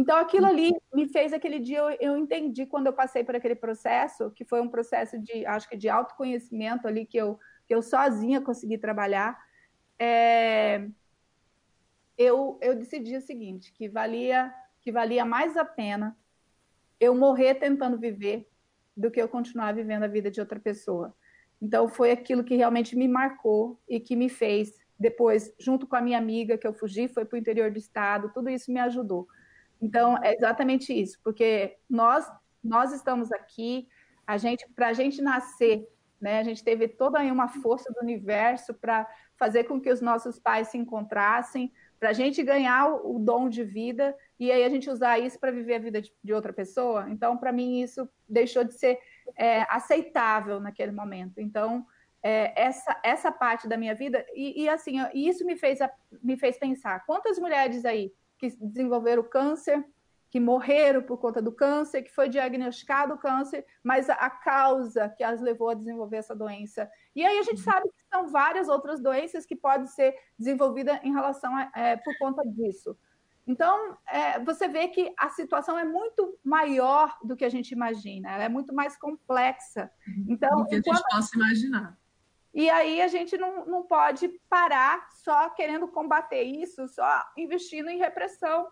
D: Então, aquilo ali me fez aquele dia, eu, eu, entendi quando eu passei por aquele processo, que foi um processo de, acho que de autoconhecimento ali, que eu, que eu sozinha consegui trabalhar. É, eu, eu decidi o seguinte, que valia, que valia mais a pena eu morrer tentando viver do que eu continuar vivendo a vida de outra pessoa. Então, foi aquilo que realmente me marcou e que me fez. Depois, junto com a minha amiga, que eu fugi, foi para o interior do estado, tudo isso me ajudou. Então, é exatamente isso, porque nós, nós estamos aqui, a gente, para a gente nascer, né, a gente teve toda aí uma força do universo para fazer com que os nossos pais se encontrassem, para a gente ganhar o, o, dom de vida e aí a gente usar isso para viver a vida de, de outra pessoa. Então, para mim, isso deixou de ser é, aceitável naquele momento. Então, é, essa, essa parte da minha vida, e, e assim, isso me fez, me fez pensar: quantas mulheres aí que desenvolveram câncer, que morreram por conta do câncer, que foi diagnosticado o câncer, mas a, causa que as levou a desenvolver essa doença. E aí a gente sabe que são várias outras doenças que podem ser desenvolvidas em relação a, é, por conta disso. Então, é, você vê que a situação é muito maior do que a gente imagina, ela é muito mais complexa. Então,
B: do que a gente possa imaginar.
D: E aí a gente não, não pode parar só querendo combater isso, só investindo em repressão.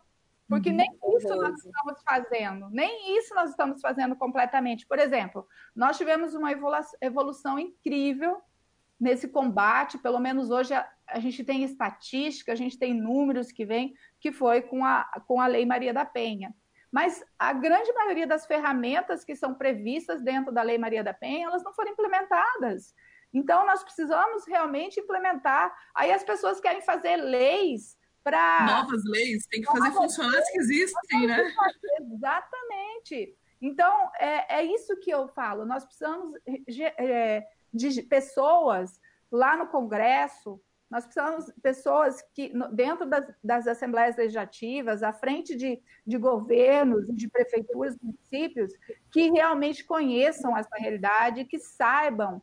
D: Porque uhum. nem isso nós estamos fazendo, nem isso nós estamos fazendo completamente. Por exemplo, nós tivemos uma evolução incrível nesse combate, pelo menos hoje a, a, gente tem estatística, a gente tem números que vêm, que foi com a, com a Lei Maria da Penha. Mas a grande maioria das ferramentas que são previstas dentro da Lei Maria da Penha, elas não foram implementadas. Então, nós precisamos realmente implementar. Aí as pessoas querem fazer leis para.
B: Novas leis, tem que fazer funcionar as que existem, né?
D: Exatamente. Então, é, é isso que eu falo. Nós precisamos é, de pessoas lá no Congresso, nós precisamos de pessoas que, dentro das, das assembleias legislativas, à frente de, de governos, de prefeituras, municípios, que realmente conheçam essa realidade, que saibam,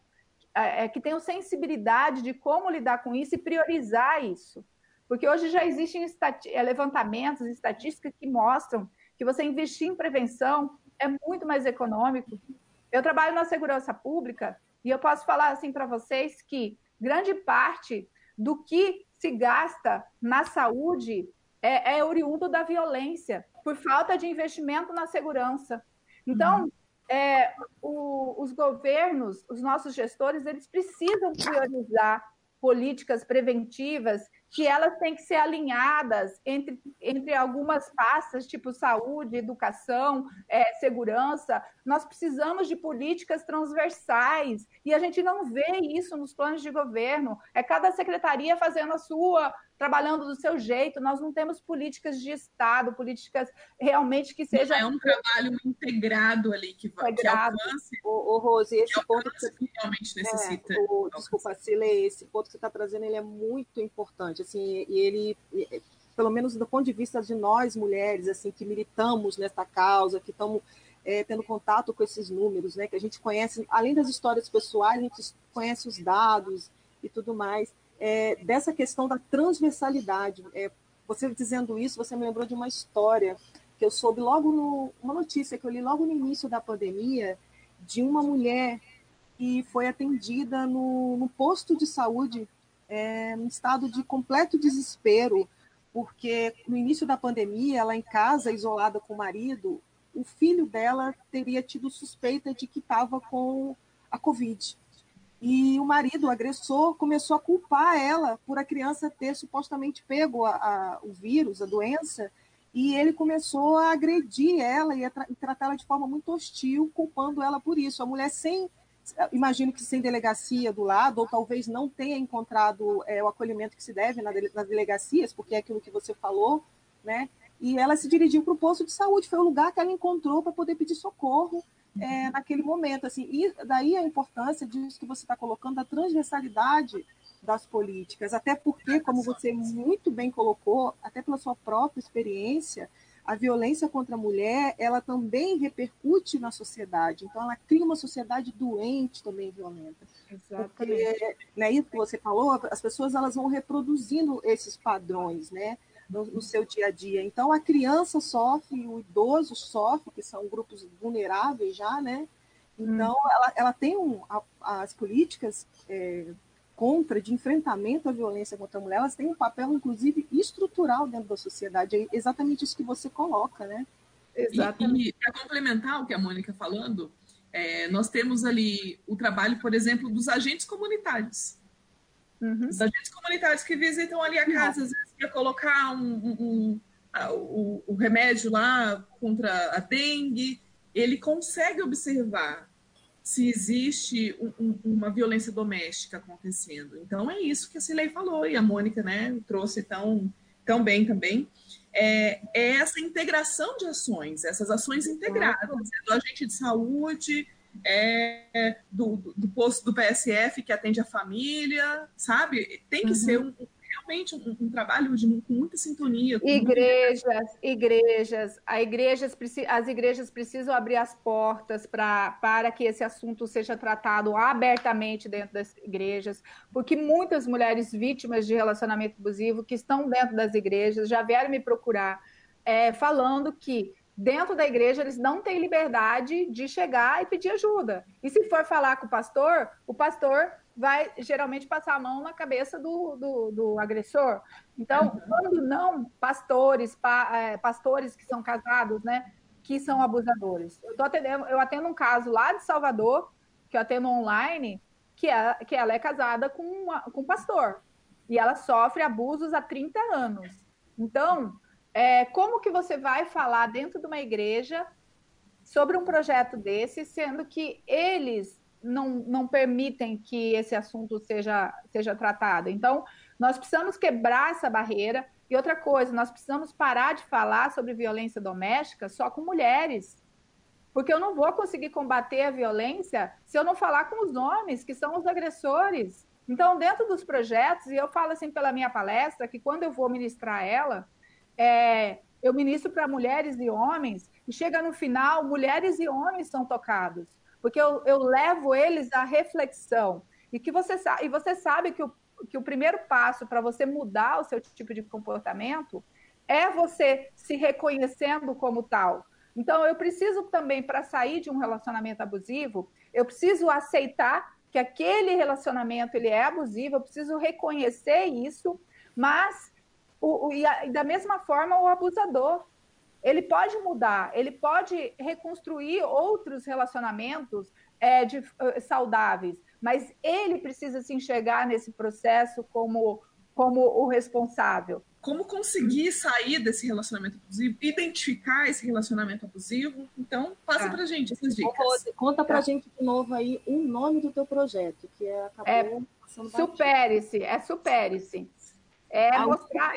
D: é, é, que tenham sensibilidade de como lidar com isso e priorizar isso. Porque hoje já existem é, levantamentos, estatísticas que mostram que você investir em prevenção é muito mais econômico. Eu trabalho na segurança pública e eu posso falar assim para vocês que grande parte do que se gasta na saúde é, é oriundo da violência, por falta de investimento na segurança. Então, uhum. É, o, os governos, os nossos gestores, eles precisam priorizar políticas preventivas que elas têm que ser alinhadas entre, entre algumas pastas, tipo saúde, educação, é, segurança. Nós precisamos de políticas transversais e a gente não vê isso nos planos de governo. É cada secretaria fazendo a sua, trabalhando do seu jeito. Nós não temos políticas de Estado, políticas realmente que sejam.
B: É um trabalho integrado ali que, vai, integrado. que alcance.
C: O, o Rose, esse
B: que ponto que você realmente é, necessita. É,
C: o, desculpa, Cile, esse ponto que você está trazendo ele é muito importante. Assim, e ele, pelo menos do ponto de vista de nós mulheres, assim, que militamos nessa causa, que estamos é, tendo contato com esses números, né, que a gente conhece, além das histórias pessoais, a gente conhece os dados e tudo mais é, dessa questão da transversalidade. É, você dizendo isso, você me lembrou de uma história que eu soube logo no, uma notícia que eu li logo no início da pandemia de uma mulher que foi atendida no, no posto de saúde é, em estado de completo desespero, porque no início da pandemia, ela em casa, isolada com o marido, o filho dela teria tido suspeita de que estava com a Covid. E o marido, o agressor, começou a culpar ela por a criança ter supostamente pego a, a, o vírus, a doença, e ele começou a agredir ela e a tra tratá-la de forma muito hostil, culpando ela por isso. A mulher sem, imagino que sem delegacia do lado, ou talvez não tenha encontrado é, o acolhimento que se deve na nas delegacias, porque é aquilo que você falou, né? E ela se dirigiu para o posto de saúde, foi o lugar que ela encontrou para poder pedir socorro é, naquele momento. Assim, e daí a importância disso que você está colocando, da transversalidade das políticas, até porque, como você muito bem colocou, até pela sua própria experiência, a violência contra a mulher, ela também repercute na sociedade. Então, ela cria uma sociedade doente também violenta.
D: Exatamente.
C: Porque, né, isso que você falou, as pessoas elas vão reproduzindo esses padrões, né? No, no, seu dia a dia. Então, a criança sofre, o idoso sofre, que são grupos vulneráveis já, né? Então, hum. ela, ela tem um, a, as políticas é, contra, de enfrentamento à violência contra a mulher, elas têm um papel, inclusive, estrutural dentro da sociedade. É exatamente isso que você coloca, né?
B: Exatamente. E, e para complementar o que a Mônica falando, É, nós temos ali o trabalho, por exemplo, dos agentes comunitários. Uhum. Os agentes comunitários que visitam ali a casa, às vezes, para colocar um, um, um o, o remédio lá contra a dengue, ele consegue observar se existe um, um, uma violência doméstica acontecendo. Então é isso que a Cilei falou e a Mônica, né, trouxe tão, tão bem também. É, é essa integração de ações, essas ações integradas, é do agente de saúde, é, do, do, do, posto do PSF que atende a família, sabe? Tem que uhum. ser um, realmente um, um trabalho de, com muita sintonia. Com
D: igrejas, muita... igrejas, a igrejas, as igrejas precisam abrir as portas pra, para que esse assunto seja tratado abertamente dentro das igrejas, porque muitas mulheres vítimas de relacionamento abusivo que estão dentro das igrejas já vieram me procurar é, falando que dentro da igreja eles não têm liberdade de chegar e pedir ajuda. E se for falar com o pastor, o pastor vai geralmente passar a mão na cabeça do, do, do agressor. Então, quando não, pastores, pa, é, pastores que são casados, né, que são abusadores. Eu, tô atendendo, eu atendo um caso lá de Salvador, que eu atendo online, que, é, que ela é casada com, uma, com um pastor. E ela sofre abusos há 30 anos. Então, é, como que você vai falar dentro de uma igreja sobre um projeto desse, sendo que eles não, não permitem que esse assunto seja, seja tratado. Então, nós precisamos quebrar essa barreira. E outra coisa, nós precisamos parar de falar sobre violência doméstica só com mulheres. Porque eu não vou conseguir combater a violência se eu não falar com os homens, que são os agressores. Então, dentro dos projetos, e eu falo assim pela minha palestra, que quando eu vou ministrar ela, é, eu ministro para mulheres e homens, e chega no final, mulheres e homens são tocados porque eu, eu levo eles à reflexão. E que você e você sabe que o, que o primeiro passo para você mudar o seu tipo de comportamento é você se reconhecendo como tal. Então, eu preciso também, para sair de um relacionamento abusivo, eu preciso aceitar que aquele relacionamento ele é abusivo, eu preciso reconhecer isso, mas o, o, e, a, e da mesma forma o abusador ele pode mudar, ele pode reconstruir outros relacionamentos é, de, uh, saudáveis, mas ele precisa se enxergar nesse processo como, como o responsável.
B: Como conseguir sair desse relacionamento abusivo, identificar esse relacionamento abusivo? Então, passa tá. para gente essas dicas.
C: Conta para tá. gente de novo aí o nome do teu projeto, que é, acabou
D: é, Supere-se, é Supere-se. É ah, mostrar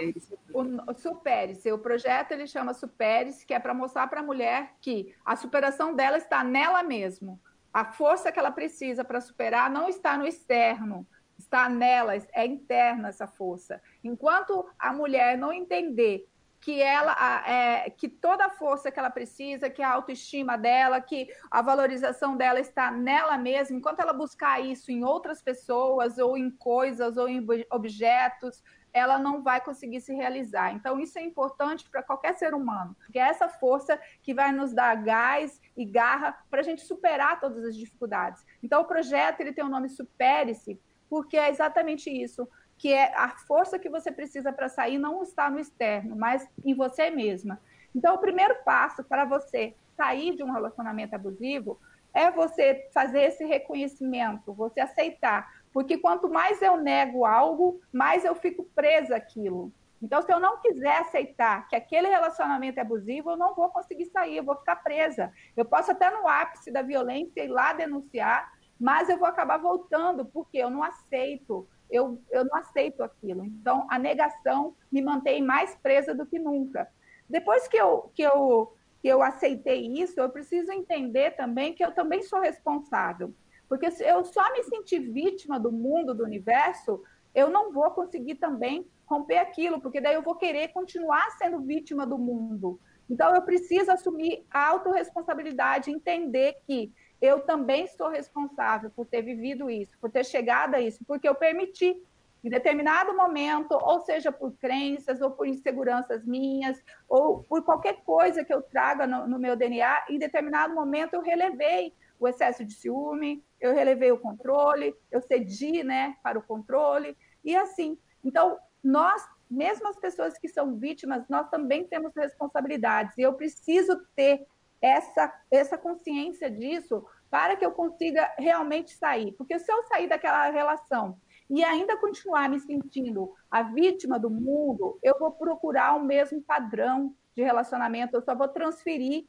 D: o supere-se. O projeto ele chama Supere-se, que é para mostrar para a mulher que a superação dela está nela mesmo. A força que ela precisa para superar não está no externo, está nela, é interna essa força. Enquanto a mulher não entender que ela é, que toda a força que ela precisa, que a autoestima dela, que a valorização dela está nela mesma, enquanto ela buscar isso em outras pessoas ou em coisas ou em objetos, ela não vai conseguir se realizar. Então, isso é importante para qualquer ser humano, porque é essa força que vai nos dar gás e garra para a gente superar todas as dificuldades. Então, o projeto ele tem o nome Supere-se, porque é exatamente isso, que é a força que você precisa para sair não está no externo, mas em você mesma. Então, o primeiro passo para você sair de um relacionamento abusivo é você fazer esse reconhecimento, você aceitar porque quanto mais eu nego algo, mais eu fico presa àquilo. Então, se eu não quiser aceitar que aquele relacionamento é abusivo, eu não vou conseguir sair, eu vou ficar presa. Eu posso até no ápice da violência ir lá denunciar, mas eu vou acabar voltando, porque eu não aceito, eu, eu não aceito aquilo. Então, a negação me mantém mais presa do que nunca. Depois que eu, que eu, que eu aceitei isso, eu preciso entender também que eu também sou responsável. Porque se eu só me sentir vítima do mundo, do universo, eu não vou conseguir também romper aquilo, porque daí eu vou querer continuar sendo vítima do mundo. Então eu preciso assumir a autorresponsabilidade, entender que eu também sou responsável por ter vivido isso, por ter chegado a isso, porque eu permiti em determinado momento, ou seja por crenças, ou por inseguranças minhas, ou por qualquer coisa que eu traga no, no meu DNA, em determinado momento eu relevei o excesso de ciúme, eu relevei o controle, eu cedi né, para o controle, e assim. Então, nós, mesmo as pessoas que são vítimas, nós também temos responsabilidades, e eu preciso ter essa, essa consciência disso para que eu consiga realmente sair. Porque se eu sair daquela relação e ainda continuar me sentindo a vítima do mundo, eu vou procurar o mesmo padrão de relacionamento, eu só vou transferir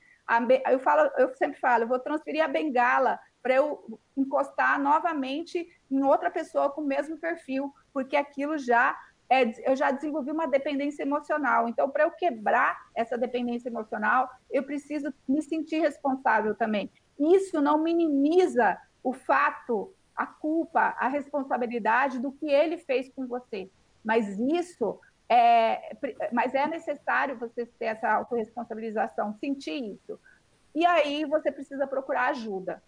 D: eu falo, eu sempre falo, eu vou transferir a bengala para eu encostar novamente em outra pessoa com o mesmo perfil, porque aquilo já é, eu já desenvolvi uma dependência emocional. Então, para eu quebrar essa dependência emocional, eu preciso me sentir responsável também. Isso não minimiza o fato, a culpa, a responsabilidade do que ele fez com você. Mas isso é, mas é necessário você ter essa autorresponsabilização, sentir isso. E aí você precisa procurar ajuda.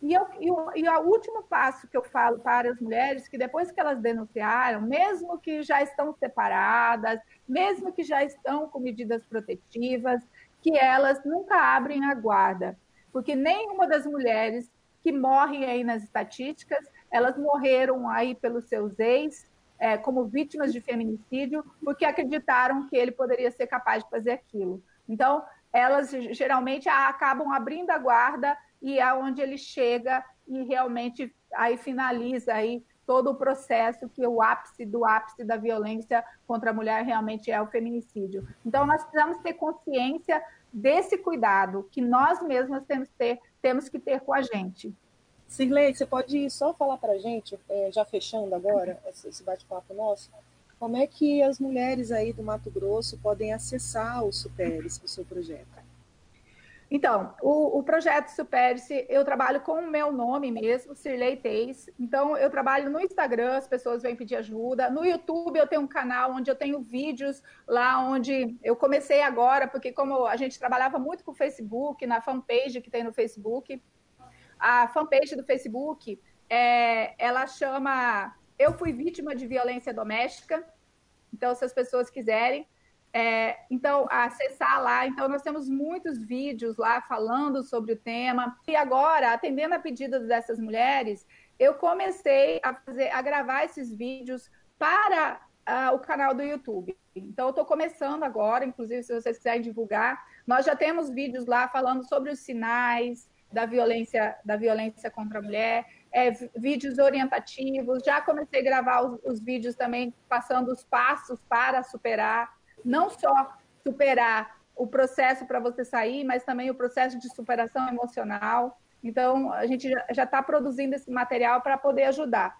D: E, eu, e, o, e o último passo que eu falo para as mulheres, que depois que elas denunciaram, mesmo que já estão separadas, mesmo que já estão com medidas protetivas, que elas nunca abrem a guarda. Porque nenhuma das mulheres que morrem aí nas estatísticas, elas morreram aí pelos seus ex, é, como vítimas de feminicídio, porque acreditaram que ele poderia ser capaz de fazer aquilo. Então, elas geralmente acabam abrindo a guarda e é onde ele chega e realmente aí finaliza aí todo o processo que o ápice do ápice da violência contra a mulher realmente é o feminicídio. Então nós precisamos ter consciência desse cuidado que nós mesmas temos, ter, temos que ter com a gente.
C: Sirlei, você pode só falar para a gente, é, já fechando agora esse bate-papo nosso, como é que as mulheres aí do Mato Grosso podem acessar o Superes, o seu projeto?
D: Então, o, o projeto Superice, eu trabalho com o meu nome mesmo, Sirley Teis. Então, eu trabalho no Instagram, as pessoas vêm pedir ajuda. No YouTube, eu tenho um canal onde eu tenho vídeos lá onde eu comecei agora, porque como a gente trabalhava muito com o Facebook, na fanpage que tem no Facebook, a fanpage do Facebook, é, ela chama Eu Fui Vítima de Violência Doméstica. Então, se as pessoas quiserem, é, então, acessar lá. Então, nós temos muitos vídeos lá falando sobre o tema. E agora, atendendo a pedidos dessas mulheres, eu comecei a, fazer, a gravar esses vídeos para uh, o canal do YouTube. Então, eu estou começando agora, inclusive, se vocês quiserem divulgar. Nós já temos vídeos lá falando sobre os sinais da violência, da violência contra a mulher. É, vídeos orientativos, já comecei a gravar os, os vídeos também passando os passos para superar não só superar o processo para você sair, mas também o processo de superação emocional. Então, a gente já está produzindo esse material para poder ajudar.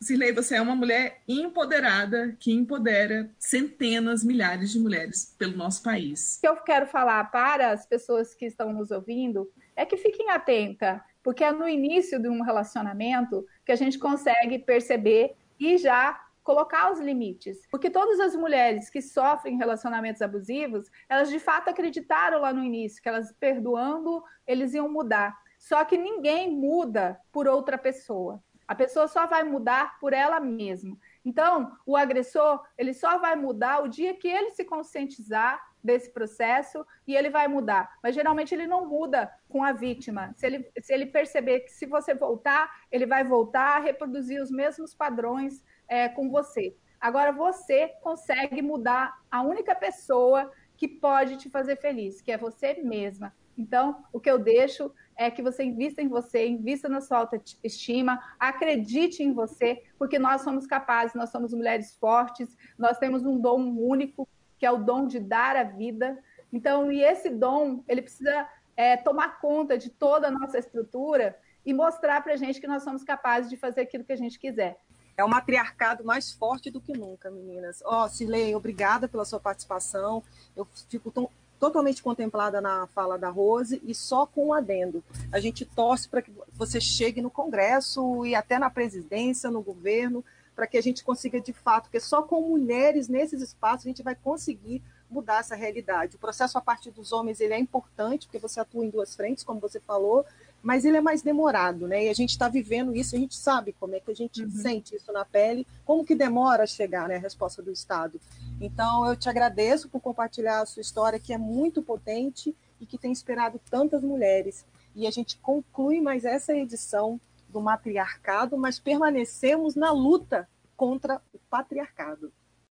B: Cirlei, você é uma mulher empoderada que empodera centenas, milhares de mulheres pelo nosso país.
D: O que eu quero falar para as pessoas que estão nos ouvindo é que fiquem atentas, porque é no início de um relacionamento que a gente consegue perceber e já colocar os limites. Porque todas as mulheres que sofrem relacionamentos abusivos, elas de fato acreditaram lá no início que elas perdoando, eles iam mudar. Só que ninguém muda por outra pessoa. A pessoa só vai mudar por ela mesma. Então, o agressor, ele só vai mudar o dia que ele se conscientizar desse processo e ele vai mudar. Mas geralmente ele não muda com a vítima. Se ele, se ele perceber que se você voltar, ele vai voltar a reproduzir os mesmos padrões é, com você. Agora você consegue mudar a única pessoa que pode te fazer feliz, que é você mesma. Então, o que eu deixo é que você invista em você, invista na sua autoestima, acredite em você, porque nós somos capazes, nós somos mulheres fortes, nós temos um dom único, que é o dom de dar a vida. Então, e esse dom, ele precisa é, tomar conta de toda a nossa estrutura e mostrar para a gente que nós somos capazes de fazer aquilo que a gente quiser.
C: É o matriarcado mais forte do que nunca, meninas. Ó, oh, Cirlei, obrigada pela sua participação. Eu fico tão, totalmente contemplada na fala da Rose e só com um adendo. A gente torce para que você chegue no Congresso e até na presidência, no governo, para que a gente consiga de fato, porque só com mulheres nesses espaços a gente vai conseguir mudar essa realidade. O processo a partir dos homens ele é importante, porque você atua em duas frentes, como você falou, mas ele é mais demorado, né? E a gente está vivendo isso, a gente sabe como é que a gente uhum. sente isso na pele, como que demora a chegar, né, a resposta do Estado. Então, eu te agradeço por compartilhar a sua história, que é muito potente e que tem inspirado tantas mulheres. E a gente conclui mais essa edição do matriarcado, mas permanecemos na luta contra o patriarcado.